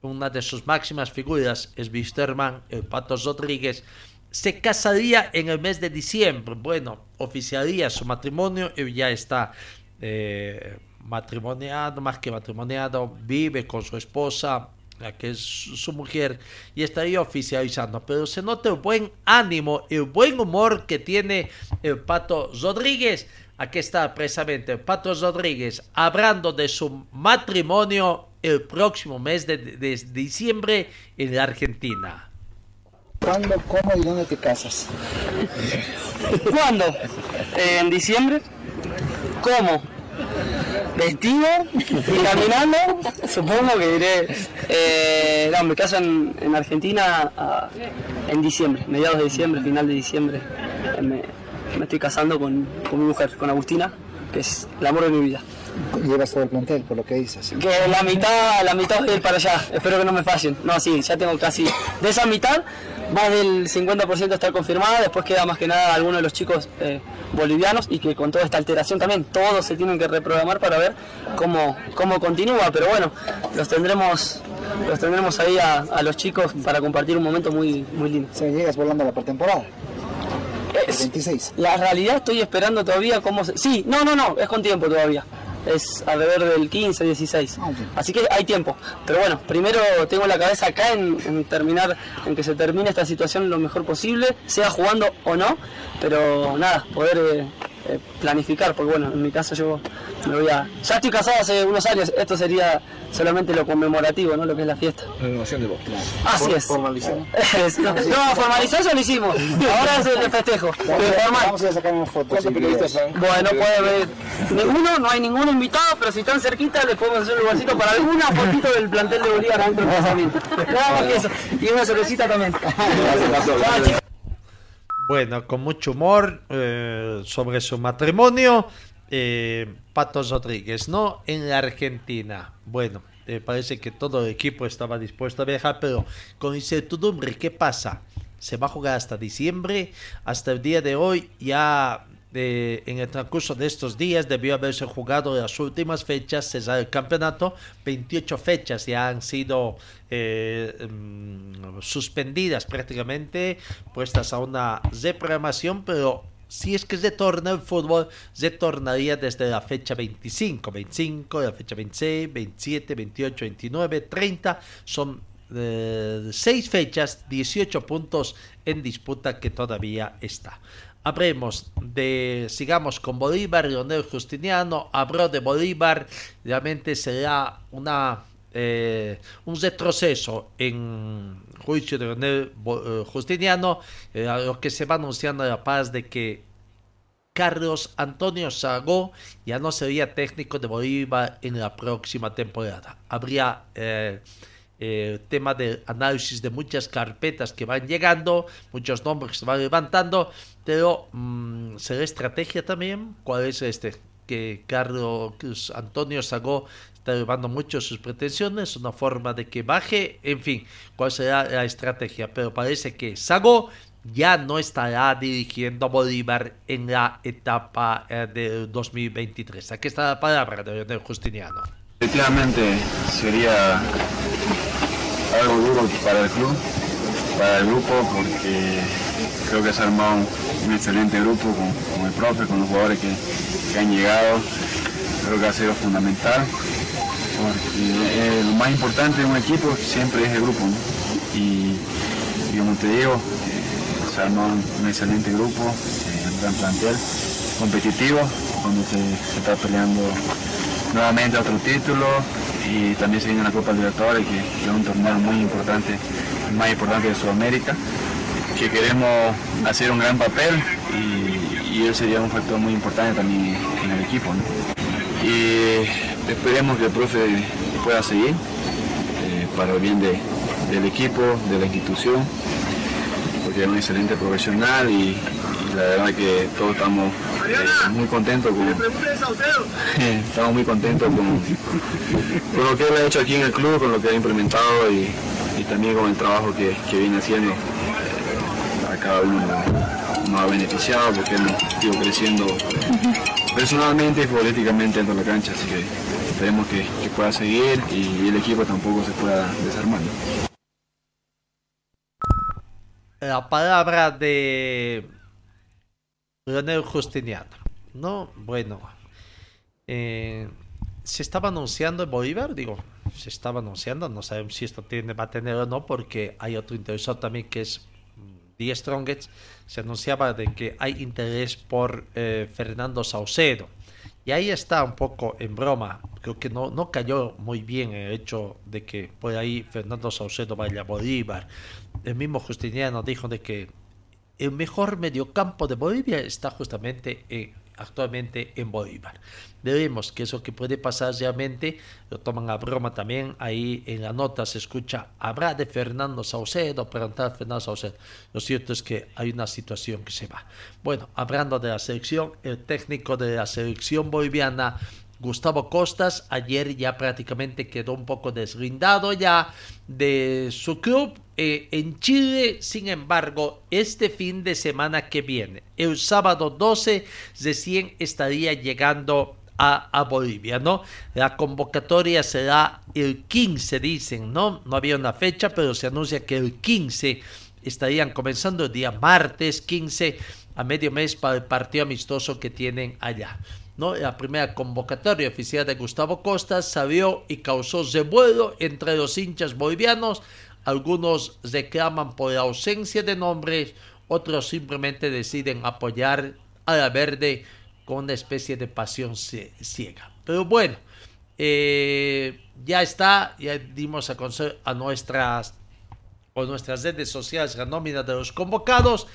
Una de sus máximas figuras es Wisterman, el Patos Rodríguez, se casaría en el mes de diciembre. Bueno, oficiaría su matrimonio y ya está eh, matrimoniado, más que matrimoniado, vive con su esposa, la que es su mujer, y estaría oficializando. Pero se nota el buen ánimo, el buen humor que tiene el Pato Rodríguez. Aquí está precisamente el Pato Rodríguez hablando de su matrimonio el próximo mes de diciembre en la Argentina. ¿Cuándo, cómo y dónde te casas? ¿Cuándo? ¿En diciembre? ¿Cómo? ¿Vestido? ¿Y caminando? Supongo que diré. Eh, no, me caso en, Argentina en diciembre, mediados de diciembre, final de diciembre. Me, estoy casando con, con mi mujer, con Agustina, que es el amor de mi vida llevas todo el plantel, por lo que dices. Que la mitad, la mitad voy a ir para allá, espero que no me fallen. No, sí, ya tengo casi, de esa mitad, más del 50% está confirmada, después queda más que nada algunos de los chicos eh, bolivianos y que con toda esta alteración también todos se tienen que reprogramar para ver cómo, cómo continúa, pero bueno, los tendremos los tendremos ahí a, los chicos para compartir un momento muy, muy lindo. ¿Se llegas volando a la pretemporada? Es, 26. La realidad estoy esperando todavía cómo se... Sí, no, no, no, es con tiempo todavía es alrededor del 15, 16. Ah, Así que hay tiempo. Pero bueno, primero tengo la cabeza acá en, terminar, en que se termine esta situación lo mejor posible, sea jugando o no. Pero nada, poder eh, eh, planificar, porque bueno, en mi caso yo me voy a... Ya estoy casado hace unos años, esto sería solamente lo conmemorativo, ¿no? Lo que es la fiesta. Renovación de voz. Así es. Formalizar. *laughs* no, formalizar ya lo hicimos. Ahora es el festejo. Vamos a sacar unas fotos. Bueno, puede ver. Ninguno, no hay ninguno invitado, pero si están cerquita les podemos hacer un lugarcito para alguna fotito del plantel de Bolívar dentro del casamiento. Nada más que eso. Y una cervecita también. Bueno, con mucho humor eh, sobre su matrimonio. Eh, Patos Rodríguez, ¿no? En la Argentina. Bueno, eh, parece que todo el equipo estaba dispuesto a viajar, pero con incertidumbre, ¿qué pasa? se va a jugar hasta diciembre. Hasta el día de hoy ya de, en el transcurso de estos días debió haberse jugado las últimas fechas, cesar el campeonato. 28 fechas ya han sido eh, mm, suspendidas prácticamente, puestas a una reprogramación, pero si es que se torna el fútbol, se tornaría desde la fecha 25, 25, la fecha 26, 27, 28, 29, 30, son eh, seis fechas, 18 puntos en disputa que todavía está. Habremos de, sigamos con Bolívar, Leonel Justiniano, habló de Bolívar, realmente será una, eh, un retroceso en juicio de Leonel eh, Justiniano, eh, a lo que se va anunciando la paz de que Carlos Antonio Sagó ya no sería técnico de Bolívar en la próxima temporada. Habría eh, tema de análisis de muchas carpetas que van llegando, muchos nombres que se van levantando, pero mm, ¿será estrategia también? ¿Cuál es este? Que Carlos Antonio Sagó está elevando mucho sus pretensiones, una forma de que baje, en fin, ¿cuál será la estrategia? Pero parece que Sagó ya no estará dirigiendo a Bolívar en la etapa eh, de 2023. Aquí está la palabra de Leonel Justiniano. Efectivamente, sería algo duro para el club, para el grupo, porque creo que se ha armado un, excelente grupo con, el profe, con los jugadores que, han llegado. Creo que ha sido fundamental, lo más importante de un equipo siempre es el grupo. Y, como te digo, eh, se ha armado un, excelente grupo, eh, un gran plantel, competitivo, donde se está peleando nuevamente otro título y también se viene la Copa Libertadores, que, es un torneo muy importante, más importante de Sudamérica, que queremos hacer un gran papel y, él sería un factor muy importante también en el equipo. Y esperemos que el profe pueda seguir eh, para el bien del equipo, de la institución, porque es un excelente profesional y, la verdad que todos estamos eh, muy contentos con *laughs* estamos muy contentos con, lo que él ha hecho aquí en el club, con lo que ha implementado y, también con el trabajo que, viene haciendo. Eh, a cada uno nos, ha beneficiado porque hemos ido creciendo personalmente y políticamente dentro de la cancha, así que esperemos que, que pueda seguir y el equipo tampoco se pueda desarmar. La palabra de Leonel Justiniano. No, bueno. Eh, se estaba anunciando en Bolívar, digo, se estaba anunciando, no sabemos si esto tiene, va a tener o no, porque hay otro interesado también que es The Strongest. Se anunciaba de que hay interés por eh, Fernando Saucedo. Y ahí está un poco en broma. Creo que no, no cayó muy bien el hecho de que por ahí Fernando Saucedo vaya a Bolívar. El mismo Justiniano dijo de que el mejor mediocampo de Bolivia está justamente en, actualmente en Bolívar. Veremos que eso que puede pasar realmente, lo toman a broma también, ahí en la nota se escucha, habrá de Fernando Saucedo, preguntar Fernando Saucedo. Lo cierto es que hay una situación que se va. Bueno, hablando de la selección, el técnico de la selección boliviana Gustavo Costas ayer ya prácticamente quedó un poco deslindado ya de su club eh, en Chile. Sin embargo, este fin de semana que viene, el sábado 12, recién estaría llegando a, a, Bolivia, ¿no? La convocatoria será el 15, dicen, ¿no? No había una fecha, pero se anuncia que el 15 estarían comenzando el día martes 15 a medio mes para el partido amistoso que tienen allá. ¿No? La primera convocatoria oficial de Gustavo Costa salió y causó revuelo entre los hinchas bolivianos. Algunos reclaman por la ausencia de nombres, otros simplemente deciden apoyar a la verde con una especie de pasión ciega. Pero bueno, eh, ya está, ya dimos a conocer a nuestras nuestras redes sociales la nómina de los convocados.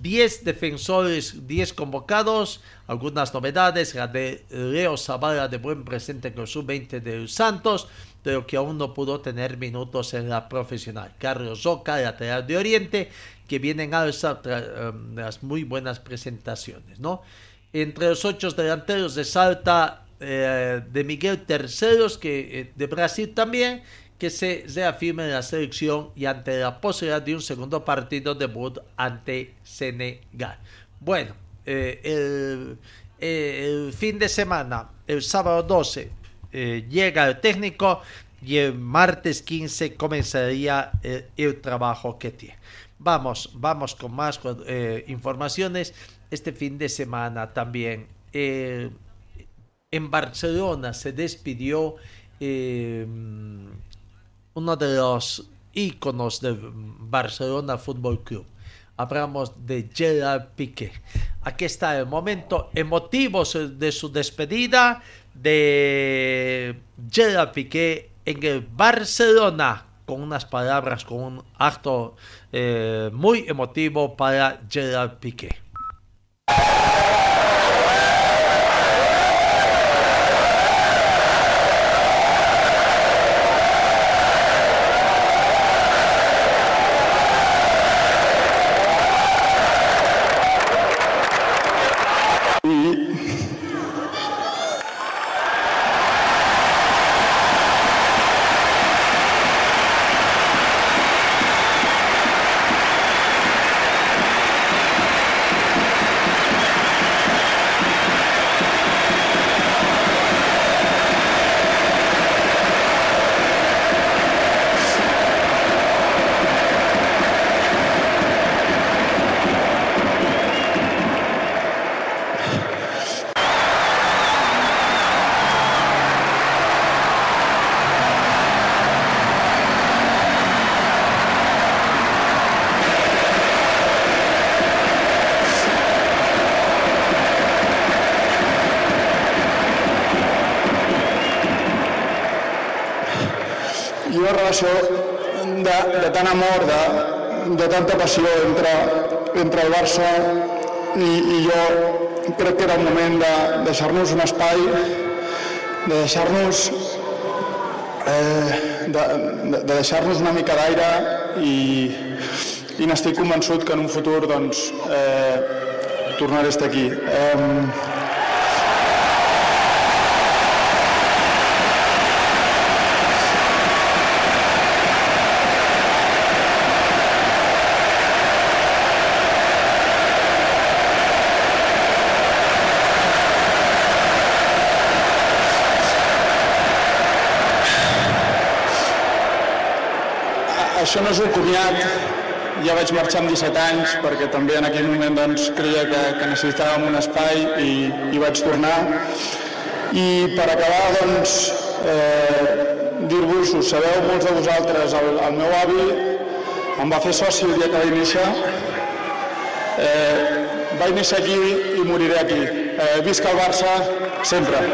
10 defensores, 10 convocados. Algunas novedades, la de Leo Zavala de buen presente con su 20 de Santos, pero que aún no pudo tener minutos en la profesional. Carlos Zoca, lateral de Oriente, que vienen a um, las muy buenas presentaciones, ¿no? Entre los ocho delanteros de Salta, eh, de Miguel Terceros, que eh, de Brasil también, que se reafirme en la selección y ante la posibilidad de un segundo partido debut ante Senegal. Bueno, eh, el, eh, el, fin de semana, el sábado 12, eh, llega el técnico y el martes 15 comenzaría el, trabajo que tiene. Vamos, vamos con más informaciones. Este fin de semana también en Barcelona se despidió uno de los íconos del Barcelona Fútbol Club. Hablamos de Gerard Piqué. Aquí está el momento emotivo de su despedida de Gerard Piqué en el Barcelona con unas palabras, con un acto eh, muy emotivo para Gerard Piqué. Relació de, de tant amor, de, de tanta passió entre, entre el Barça i, i jo crec que era el moment de deixar-nos un espai, de deixar-nos eh, de, de, de deixar-nos una mica d'aire i, i n'estic convençut que en un futur doncs, eh, tornaré a estar aquí. Eh, comiat, ja vaig marxar amb 17 anys perquè també en aquell moment doncs, creia que, que necessitàvem un espai i, i vaig tornar. I per acabar, doncs, eh, dir-vos, ho sabeu molts de vosaltres, el, el meu avi em va fer soci el dia que vaig néixer. Eh, vaig néixer aquí i moriré aquí. Eh, visca el Barça sempre.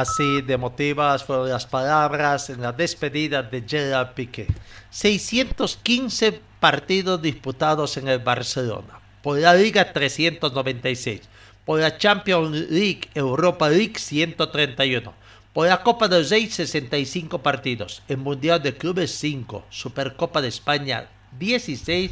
Así de motivas fueron las palabras en la despedida de Gerard Piqué. 615 partidos disputados en el Barcelona. Por la Liga 396. Por la Champions League, Europa League 131. Por la Copa del Rey 65 partidos. El Mundial de Clubes 5. Supercopa de España 16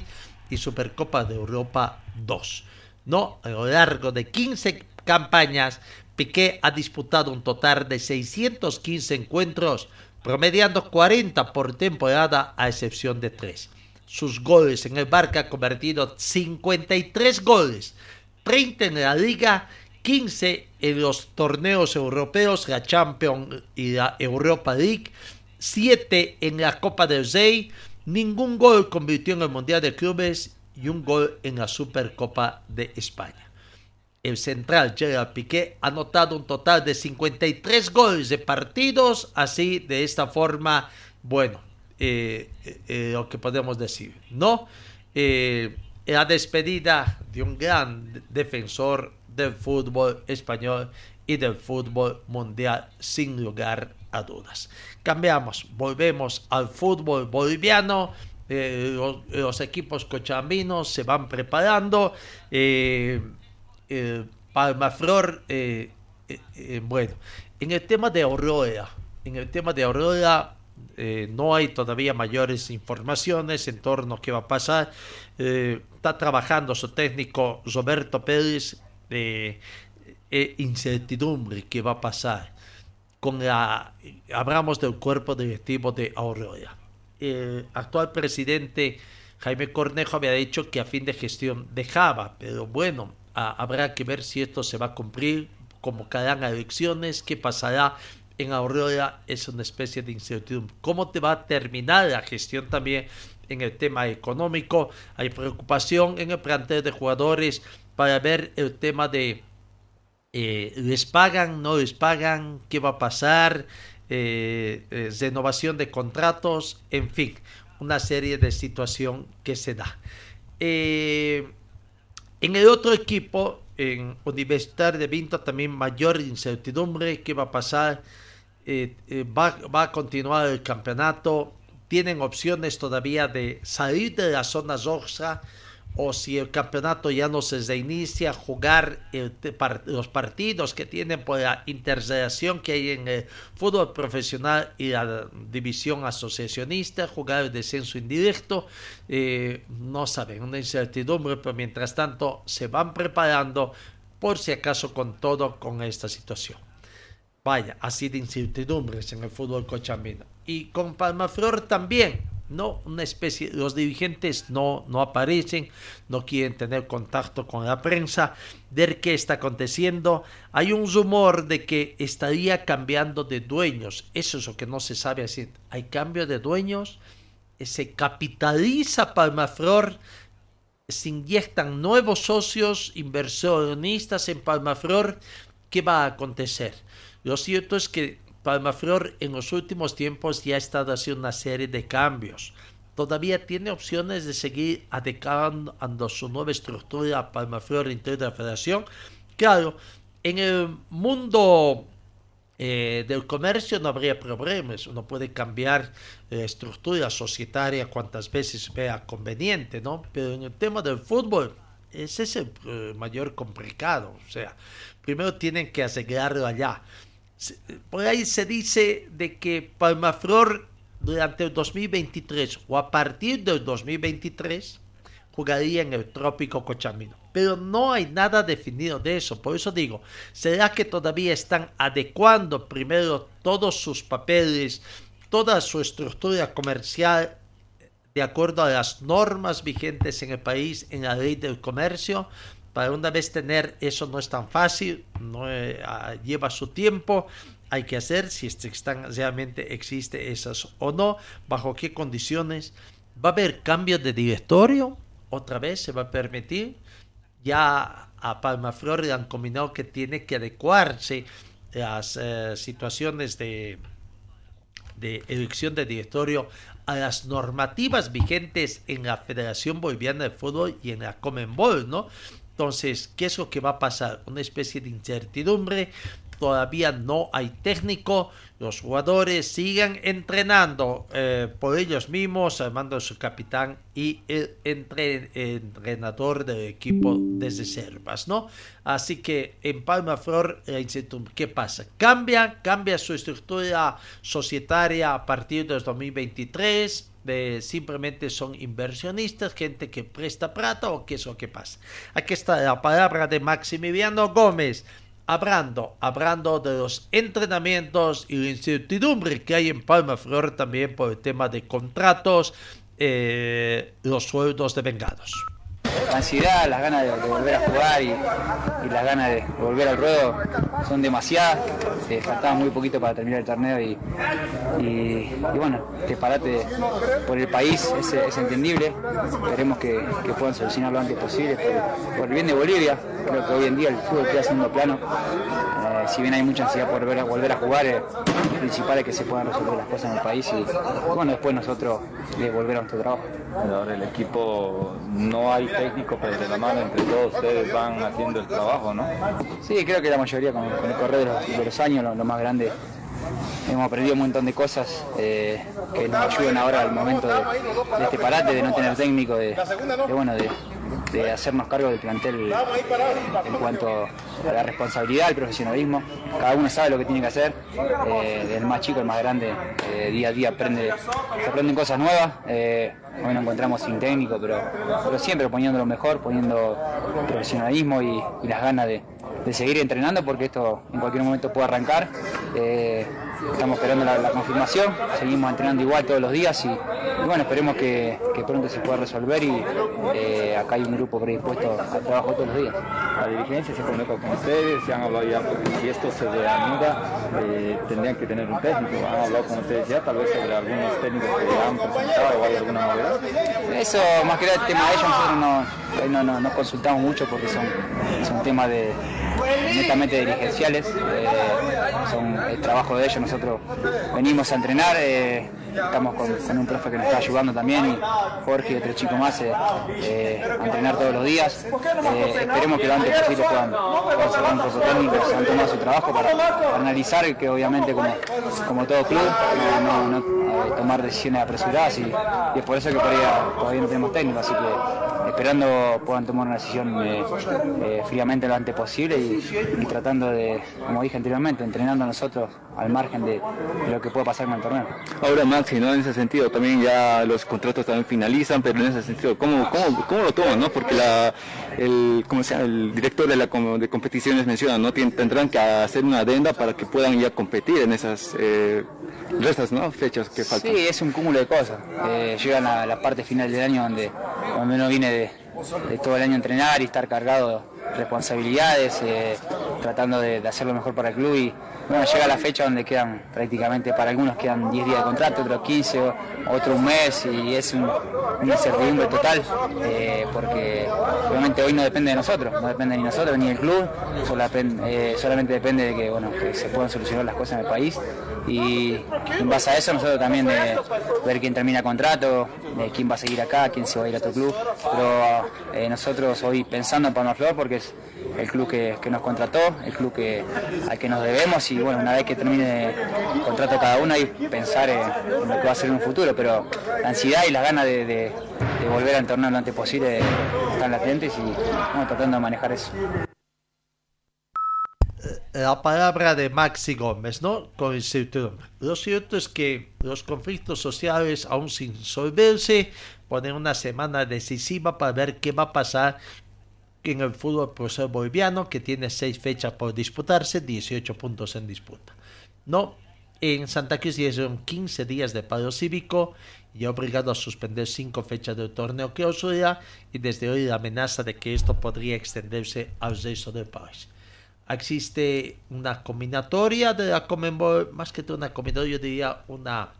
y Supercopa de Europa 2. No, a lo largo de 15 campañas Piqué ha disputado un total de 615 encuentros, promediando 40 por temporada a excepción de 3. Sus goles en el Barca ha convertido 53 goles, 30 en la liga, 15 en los torneos europeos, la Champions y la Europa League, 7 en la Copa del Rey, ningún gol convirtió en el Mundial de Clubes y un gol en la Supercopa de España. El central Gerard Piqué ha anotado un total de 53 goles de partidos, así de esta forma, bueno, eh, eh, lo que podemos decir, ¿no? Eh, la despedida de un gran defensor del fútbol español y del fútbol mundial, sin lugar a dudas. Cambiamos, volvemos al fútbol boliviano. Eh, los, los, equipos cochambinos se van preparando. Eh, eh, Palmaflor, bueno, en el tema de Aurora, en el tema de Aurora, no hay todavía mayores informaciones en torno a qué va a pasar. está trabajando su técnico Roberto Pérez. Eh, incertidumbre qué va a pasar con la hablamos del cuerpo directivo de Aurora. El actual presidente Jaime Cornejo había dicho que a fin de gestión dejaba, pero bueno, a, habrá que ver si esto se va a cumplir, cómo caerán elecciones, qué pasará en Aurora, es una especie de incertidumbre. ¿Cómo te va a terminar la gestión también en el tema económico? Hay preocupación en el plantel de jugadores para ver el tema de eh, les pagan, no les pagan, qué va a pasar, eh, eh, renovación de contratos, en fin, una serie de situación que se da. En el otro equipo, en Universidad de Vinto, también mayor incertidumbre, qué va a pasar, va, va a continuar el campeonato, tienen opciones todavía de salir de la zona roja o si el campeonato ya no se reinicia, jugar los partidos que tienen por la interrelación que hay en el fútbol profesional y la división asociacionista, jugar el descenso indirecto, eh, no saben, una incertidumbre, pero mientras tanto se van preparando por si acaso con todo con esta situación. Vaya, así de incertidumbres en el fútbol cochambino. Y con Palmaflor también, no una especie, los dirigentes no, no aparecen, no quieren tener contacto con la prensa, ver qué está aconteciendo. Hay un rumor de que estaría cambiando de dueños, eso es lo que no se sabe así. Hay cambio de dueños, se capitaliza Palmaflor, se inyectan nuevos socios, inversionistas en Palmaflor, ¿qué va a acontecer? Lo cierto es que Palmaflor en los últimos tiempos ya ha estado haciendo una serie de cambios. Todavía tiene opciones de seguir adecuando su nueva estructura Palmaflor dentro de la federación. Claro, en el mundo eh, del comercio no habría problemas. Uno puede cambiar la estructura societaria cuantas veces vea conveniente, ¿no? Pero en el tema del fútbol, ese es el eh, mayor complicado. O sea, primero tienen que asegurarlo allá por ahí se dice de que Palmaflor durante el 2023 o a partir del 2023 jugaría en el trópico Cochamino. Pero no hay nada definido de eso. Por eso digo, ¿será que todavía están adecuando primero todos sus papeles, toda su estructura comercial de acuerdo a las normas vigentes en el país, en la ley del comercio? Para una vez tener eso no es tan fácil, no eh, lleva su tiempo. Hay que hacer si están, realmente existe esas o no, bajo qué condiciones. Va a haber cambio de directorio, otra vez se va a permitir. Ya a Palmaflor le han combinado que tiene que adecuarse las eh, situaciones de, de elección de directorio a las normativas vigentes en la Federación Boliviana de Fútbol y en la Comenbol, ¿no? Entonces, ¿qué es lo que va a pasar? Una especie de incertidumbre. Todavía no hay técnico. Los jugadores sigan entrenando eh, por ellos mismos, armando su capitán y el entrenador del equipo de reservas, ¿no? Así que en Palma Flor, ¿qué pasa? Cambia, cambia su estructura societaria a partir del 2023 simplemente son inversionistas, gente que presta plata o qué es lo que pasa. Aquí está la palabra de Maximiliano Gómez, hablando, hablando de los entrenamientos y la incertidumbre que hay en Palma Flor también por el tema de contratos, eh, los sueldos de vengados la ansiedad, las ganas de, volver a jugar y, las ganas de volver al ruedo son demasiadas. Eh, faltaba muy poquito para terminar el torneo y, bueno, que parate por el país es, entendible. Esperemos que, puedan solucionar lo antes posible por, el bien de Bolivia. Creo que hoy en día el fútbol queda segundo plano. Si bien hay mucha ansiedad por volver a, volver a jugar, eh, lo principal es que se puedan resolver las cosas en el país y bueno, después nosotros de volver a nuestro trabajo. Ahora el equipo no hay técnico, pero de la mano entre todos ustedes van haciendo el trabajo, ¿no? Sí, creo que la mayoría con, con el correr de los, de los años, lo, lo, más grande, hemos aprendido un montón de cosas eh, que nos ayudan ahora al momento de, de, este parate, de no tener técnico, de, de bueno, de, de hacernos cargo del plantel en cuanto a la responsabilidad, el profesionalismo. Cada uno sabe lo que tiene que hacer, eh, el más chico, el más grande, eh, día a día aprende, se aprenden cosas nuevas. Eh, hoy nos encontramos sin técnico, pero, pero siempre poniendo lo mejor, poniendo profesionalismo y, y las ganas de, de, seguir entrenando porque esto en cualquier momento puede arrancar. Estamos esperando la, la, confirmación, seguimos entrenando igual todos los días y, y bueno, esperemos que, que, pronto se pueda resolver y acá hay un grupo predispuesto al trabajo todos los días. La dirigencia se comunica con ustedes, se han hablado ya, porque si esto se reanuda, eh, tendrían que tener un técnico. Han hablado con ustedes ya, tal vez sobre algunos técnicos que han presentado o hay alguna novedad. Eso, más que nada el tema de ellos, nosotros no, no, no, no consultamos mucho porque son, son temas de netamente dirigenciales, eh, son el trabajo de ellos, nosotros venimos a entrenar, eh, estamos con, con, un profe que nos está ayudando también y Jorge y otro chico más eh, a entrenar todos los días. esperemos que lo antes posible puedan, puedan cerrar un poco técnico, se han tomado su trabajo para, analizar que obviamente como, como todo club no, no, tomar decisiones apresuradas y, es por eso que todavía, todavía no tenemos técnico, así que esperando puedan tomar una decisión eh, eh, fríamente lo antes posible y, tratando de, como dije anteriormente, entrenando a nosotros al margen de, lo que puede pasar en el torneo. Ahora Maxi, ¿no? en ese sentido también ya los contratos también finalizan, pero en ese sentido, ¿cómo, cómo, cómo lo toman? ¿no? Porque la, el, ¿cómo se llama? el director de, la, de competiciones menciona, ¿no? tendrán que hacer una adenda para que puedan ya competir en esas eh, restas, ¿no? fechas que faltan. Sí, es un cúmulo de cosas. Eh, llega la, la, parte final del año donde, donde uno viene de, todo el año a entrenar y estar cargado de responsabilidades, eh, tratando de, de, hacer lo mejor para el club y bueno, llega la fecha donde quedan prácticamente, para algunos quedan 10 días de contrato, otros 15, otro un mes y es un, una incertidumbre total eh, porque obviamente hoy no depende de nosotros, no depende ni nosotros ni del club, solamente, eh, solamente depende de que, bueno, se puedan solucionar las cosas en el país y en base a eso nosotros también de ver quién termina contrato, de quién va a seguir acá, quién se va a ir a otro club, pero eh, nosotros hoy pensando en Palma Flor porque es el club que, nos contrató, el club que, al que nos debemos y bueno, una vez que termine el contrato cada uno y pensar en, en, lo que va a ser en un futuro, pero la ansiedad y las ganas de, volver al torneo lo antes posible están latentes y bueno, tratando de manejar eso la palabra de Maxi Gómez, ¿no? Con incertidumbre. Lo cierto es que los conflictos sociales, aún sin resolverse, ponen una semana decisiva para ver qué va a pasar en el fútbol profesor boliviano, que tiene seis fechas por disputarse, 18 puntos en disputa. No, en Santa Cruz hicieron 15 días de paro cívico y obligado a suspender cinco fechas del torneo clausura y desde hoy la amenaza de que esto podría extenderse al resto del país existe una combinatoria de la Comenbol, más que una combinatoria, yo diría una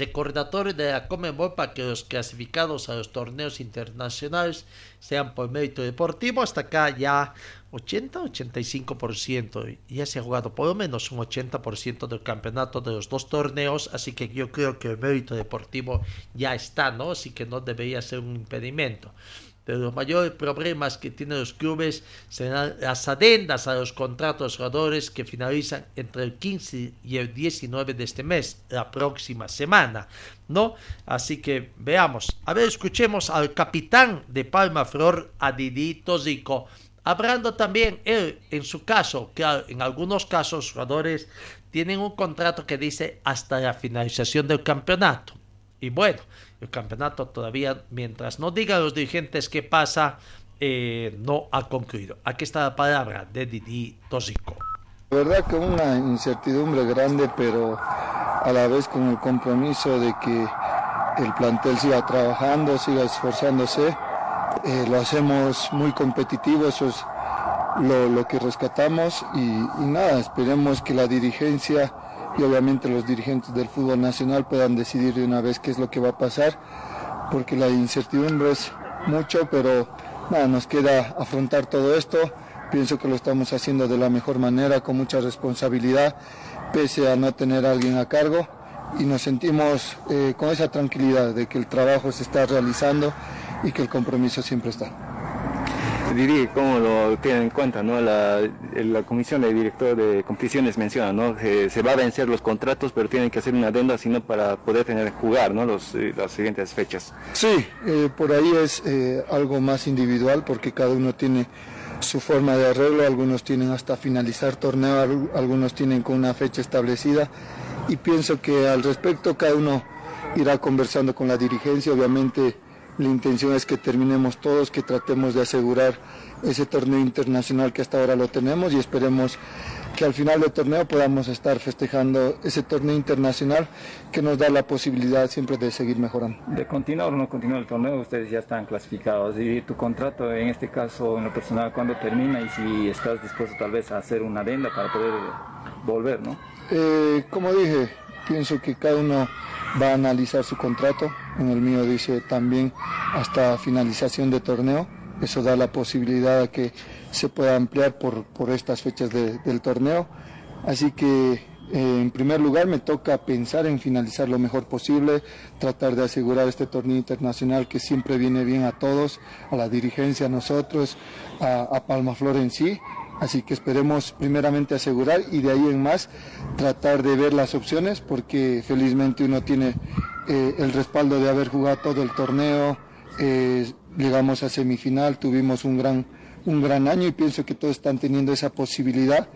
recordatorio de la Comenbol para que los clasificados a los torneos internacionales sean por mérito deportivo. Hasta acá ya 80-85%. Ya se ha jugado por lo menos un 80% del campeonato de los dos torneos. Así que yo creo que el mérito deportivo ya está, ¿no? Así que no debería ser un impedimento de los mayores problemas que tienen los clubes serán las adendas a los contratos jugadores que finalizan entre el 15 y el 19 de este mes, la próxima semana, ¿no? Así que veamos. A ver, escuchemos al capitán de Palma Flor, a Didi Zico, hablando también él, en su caso, que en algunos casos jugadores tienen un contrato que dice hasta la finalización del campeonato. Y bueno, el campeonato todavía, mientras no digan los dirigentes qué pasa, eh, no ha concluido. Aquí está la palabra de Didi Tosico. La verdad que una incertidumbre grande, pero a la vez con el compromiso de que el plantel siga trabajando, siga esforzándose. Eh, lo hacemos muy competitivo, eso es lo, lo que rescatamos y, y nada, esperemos que la dirigencia y obviamente los dirigentes del fútbol nacional puedan decidir de una vez qué es lo que va a pasar, porque la incertidumbre es mucho, pero nada, nos queda afrontar todo esto, Pienso que lo estamos haciendo de la mejor manera, con mucha responsabilidad, pese a no tener a alguien a cargo. Y nos sentimos eh, con esa tranquilidad de que el trabajo se está realizando y que el compromiso siempre está. Diri, ¿cómo lo tienen en cuenta? ¿no? La, comisión de director de competiciones menciona, ¿no? que se va a vencer los contratos, pero tienen que hacer una adenda sino para poder tener jugar ¿no? Los, eh, las siguientes fechas. Sí, eh, por ahí es eh, algo más individual porque cada uno tiene su forma de arreglo, algunos tienen hasta finalizar torneo, algunos tienen con una fecha establecida y pienso que al respecto cada uno irá conversando con la dirigencia, obviamente la intención es que terminemos todos, que tratemos de asegurar ese torneo internacional que hasta ahora lo tenemos y esperemos que al final del torneo podamos estar festejando ese torneo internacional que nos da la posibilidad siempre de seguir mejorando. De continuar o no continuar el torneo, ustedes ya están clasificados y tu contrato en este caso en lo personal cuando termina y si estás dispuesto tal vez a hacer una adenda para poder volver, ¿no? Eh, como dije, pienso que cada uno va a analizar su contrato. En el mío dice también hasta finalización de torneo. Eso da la posibilidad de que se pueda ampliar por, por estas fechas del torneo. Así que eh, en primer lugar me toca pensar en finalizar lo mejor posible, tratar de asegurar este torneo internacional que siempre viene bien a todos, a la dirigencia, a nosotros, a, a Palmaflor en sí Así que esperemos primeramente asegurar y de ahí en más tratar de ver las opciones porque felizmente uno tiene eh, el respaldo de haber jugado todo el torneo, eh, llegamos a semifinal, tuvimos un gran, un gran año y pienso que todos están teniendo esa posibilidad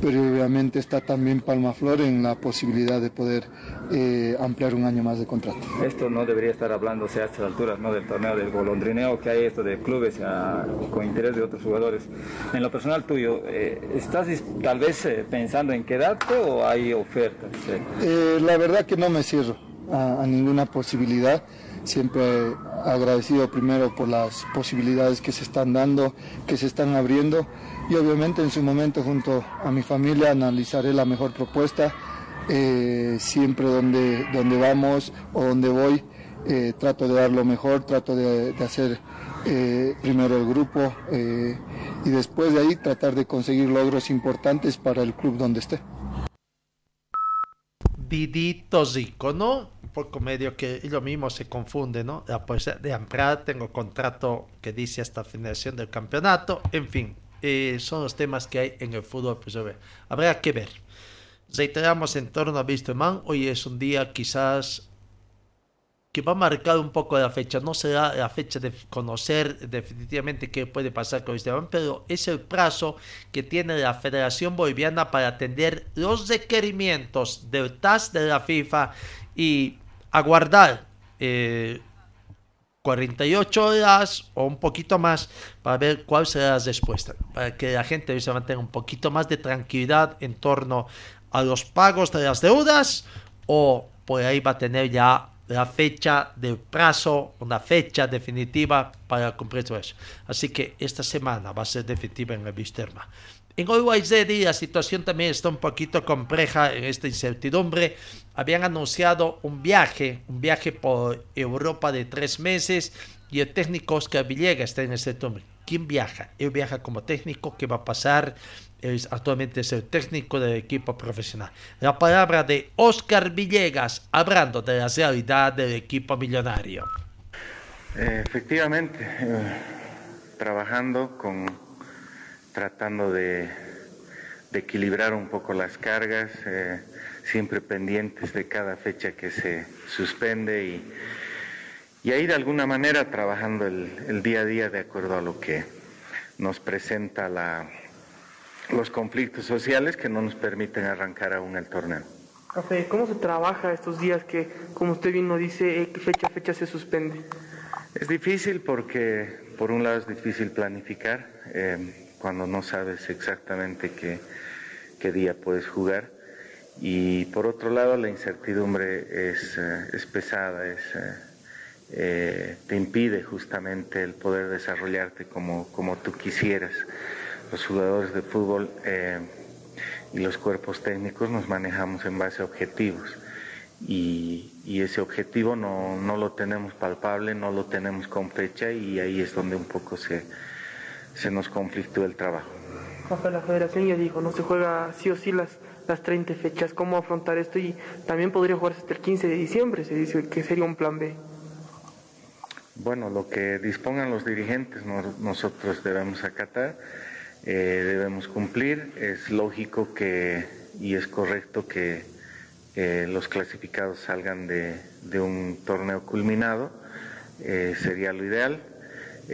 pero obviamente está también Palmaflor en la posibilidad de poder eh, ampliar un año más de contrato. Esto no debería estar hablándose a estas alturas ¿no? del torneo del golondrineo que hay esto de clubes ah, con interés de otros jugadores. En lo personal tuyo, eh, ¿estás tal vez eh, pensando en quedarte o hay ofertas? la verdad que no me cierro a, a ninguna posibilidad siempre agradecido primero por las posibilidades que se están dando, que se están abriendo y obviamente en su momento junto a mi familia analizaré la mejor propuesta. Eh, siempre donde, donde vamos o donde voy eh, trato de dar lo mejor, trato de, hacer eh, primero el grupo y después de ahí tratar de conseguir logros importantes para el club donde esté. Didito Zico, ¿no? Un poco medio que lo mismo se confunde, ¿no? La poesía de Amprat, tengo contrato que dice hasta finalización del campeonato, en fin, eh, son los temas que hay en el fútbol, pues habrá que ver. Reiteramos en torno a Man, hoy es un día quizás que va a marcar un poco la fecha. No será la fecha de conocer definitivamente qué puede pasar con Man, pero es el plazo que tiene la Federación Boliviana para atender los requerimientos del TAS de la FIFA y aguardar eh, 48 horas o un poquito más para ver cuál será la respuesta, para que la gente se mantenga un poquito más de tranquilidad en torno a los pagos de las deudas o por ahí va a tener ya la fecha de plazo, una fecha definitiva para cumplir todo eso. Así que esta semana va a ser definitiva en el Bisterma. En Uruguay la situación también está un poquito compleja en esta incertidumbre. Habían anunciado un viaje, un viaje por Europa de tres meses y el técnico Oscar Villegas está en ese tumbre. ¿Quién viaja? Él viaja como técnico. ¿Qué va a pasar? Es, actualmente es el técnico del equipo profesional. La palabra de Oscar Villegas hablando de la realidad del equipo millonario. Eh, efectivamente, eh, trabajando con tratando de, equilibrar un poco las cargas, eh, siempre pendientes de cada fecha que se suspende y, y ahí de alguna manera trabajando el, día a día de acuerdo a lo que nos presenta la, los conflictos sociales que no nos permiten arrancar aún el torneo. Café, ¿cómo se trabaja estos días que, como usted bien nos dice, eh, fecha a fecha se suspende? Es difícil porque, por un lado, es difícil planificar. Eh, cuando no sabes exactamente qué, qué día puedes jugar. Y por otro lado, la incertidumbre es, eh, es pesada, es, eh, eh, te impide justamente el poder desarrollarte como, como tú quisieras. Los jugadores de fútbol y los cuerpos técnicos nos manejamos en base a objetivos. Y, y ese objetivo no, no, lo tenemos palpable, no lo tenemos con fecha y ahí es donde un poco se, se nos conflictó el trabajo. La federación ya dijo, no se juega sí o sí las, las 30 fechas, ¿cómo afrontar esto? Y también podría jugarse hasta el 15 de diciembre, se dice que sería un plan B. Bueno, lo que dispongan los dirigentes no- nosotros debemos acatar, eh, debemos cumplir. Es lógico que y es correcto que eh, los clasificados salgan de, de un torneo culminado, eh, sería lo ideal.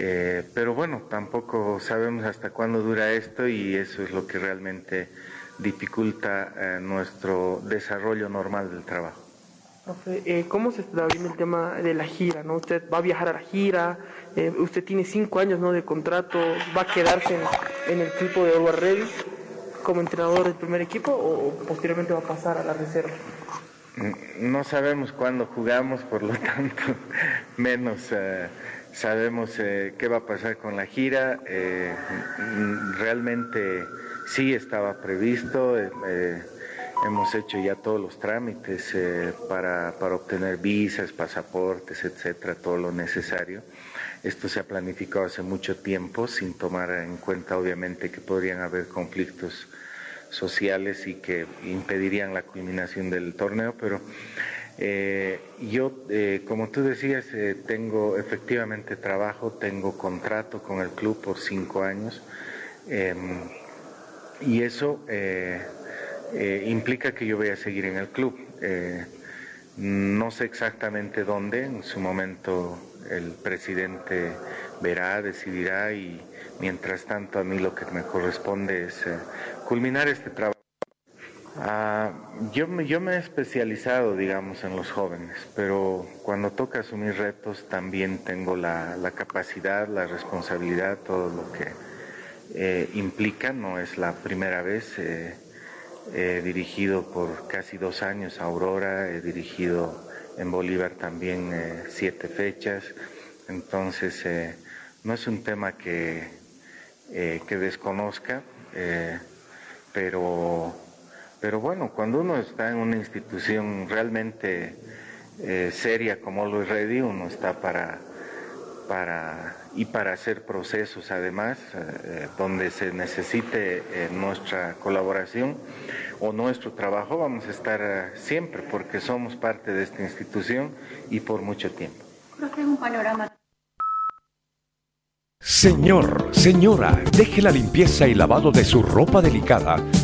Eh, pero bueno, tampoco sabemos hasta cuándo dura esto y eso es lo que realmente dificulta eh, nuestro desarrollo normal del trabajo. Profe, eh, ¿cómo se está viendo el tema de la gira? ¿no? Usted va a viajar a la gira, usted tiene cinco años ¿no? de contrato, ¿va a quedarse en, en el equipo de Ready como entrenador del primer equipo o, o posteriormente va a pasar a la reserva? Mm, No sabemos cuándo jugamos, por lo *laughs* tanto, menos sabemos eh, qué va a pasar con la gira. Eh, mm, realmente sí estaba previsto, eh, eh, hemos hecho ya todos los trámites para obtener visas, pasaportes, etcétera, todo lo necesario. Esto se ha planificado hace mucho tiempo, sin tomar en cuenta obviamente que podrían haber conflictos sociales y que impedirían la culminación del torneo, pero eh, yo, eh, como tú decías, eh, tengo efectivamente trabajo, tengo contrato con el club por cinco años em, y eso implica que yo voy a seguir en el club. No sé exactamente dónde, en su momento el presidente verá, decidirá y mientras tanto a mí lo que me corresponde es culminar este trabajo. Ah, yo, yo me he especializado, digamos, en los jóvenes, pero cuando toca asumir retos también tengo la, la capacidad, la responsabilidad, todo lo que eh, implica. No es la primera vez. eh, he dirigido por casi dos años a Aurora, he dirigido en Bolívar también eh, siete fechas, entonces no es un tema que, que desconozca, pero, pero bueno, cuando uno está en una institución realmente eh, seria como lo es Ready, uno está para, para y para hacer procesos además eh, donde se necesite eh, nuestra colaboración o nuestro trabajo, vamos a estar siempre porque somos parte de esta institución y por mucho tiempo. Profe, un panorama. Señor, señora, deje la limpieza y lavado de su ropa delicada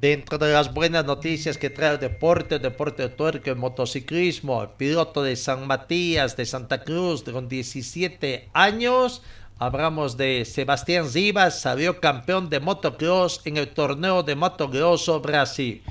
Dentro de las buenas noticias que trae el deporte, el deporte de el motociclismo, el piloto de San Matías de Santa Cruz con 17 años, hablamos de Sebastián Zivas, salió campeón de motocross en el torneo de motocross Brasil.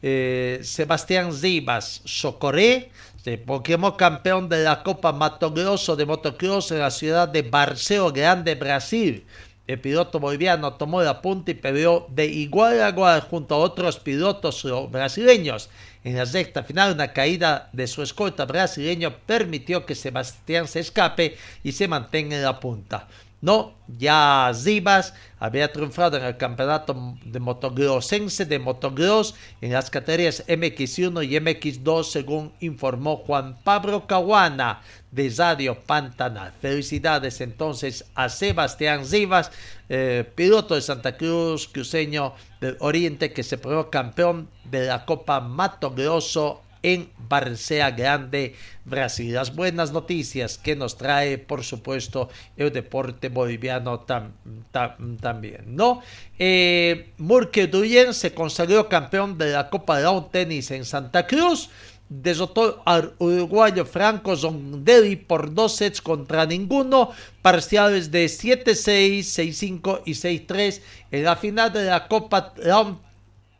Eh, Sebastián Zivas Socoré se proclamó campeón de la Copa Mato Grosso de motocross en la ciudad de Barceo Grande, Brasil. El piloto boliviano tomó la punta y peleó de igual a igual junto a otros pilotos brasileños. En la sexta final, una caída de su escolta brasileño permitió que Sebastián se escape y se mantenga en la punta. No, ya Zivas había triunfado en el campeonato de motocrossense de motocross en las categorías MX1 y MX2, según informó Juan Pablo Caguana de Radio Pantanal. Felicidades entonces a Sebastián Zivas, eh, piloto de Santa Cruz, cruceño del Oriente, que se probó campeón de la Copa Mato Grosso en Barcea Grande, Brasil. Las buenas noticias que nos trae, por supuesto, el deporte boliviano tam, tam, también, ¿no? Eh, Duyen se consagró campeón de la Copa Lawn Tennis en Santa Cruz. Desotó al uruguayo Franco Zondelli por dos sets contra ninguno, parciales de 7-6, 6-5 y 6-3 en la final de la Copa Lawn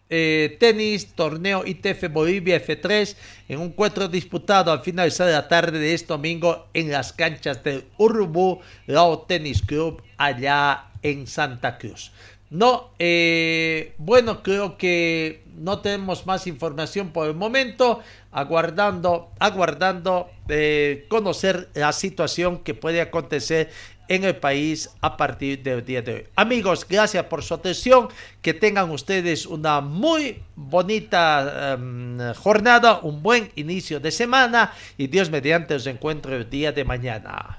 eh, tenis, torneo ITF Bolivia F3 en un encuentro disputado al finalizar la tarde de este domingo en las canchas del Urubú Lao Tennis Club allá en Santa Cruz. No, eh, bueno, creo que no tenemos más información por el momento, aguardando, aguardando eh, conocer la situación que puede acontecer en el país a partir del día de hoy. Amigos, gracias por su atención, que tengan ustedes una muy bonita em, jornada, un buen inicio de semana y Dios mediante os encuentro el día de mañana.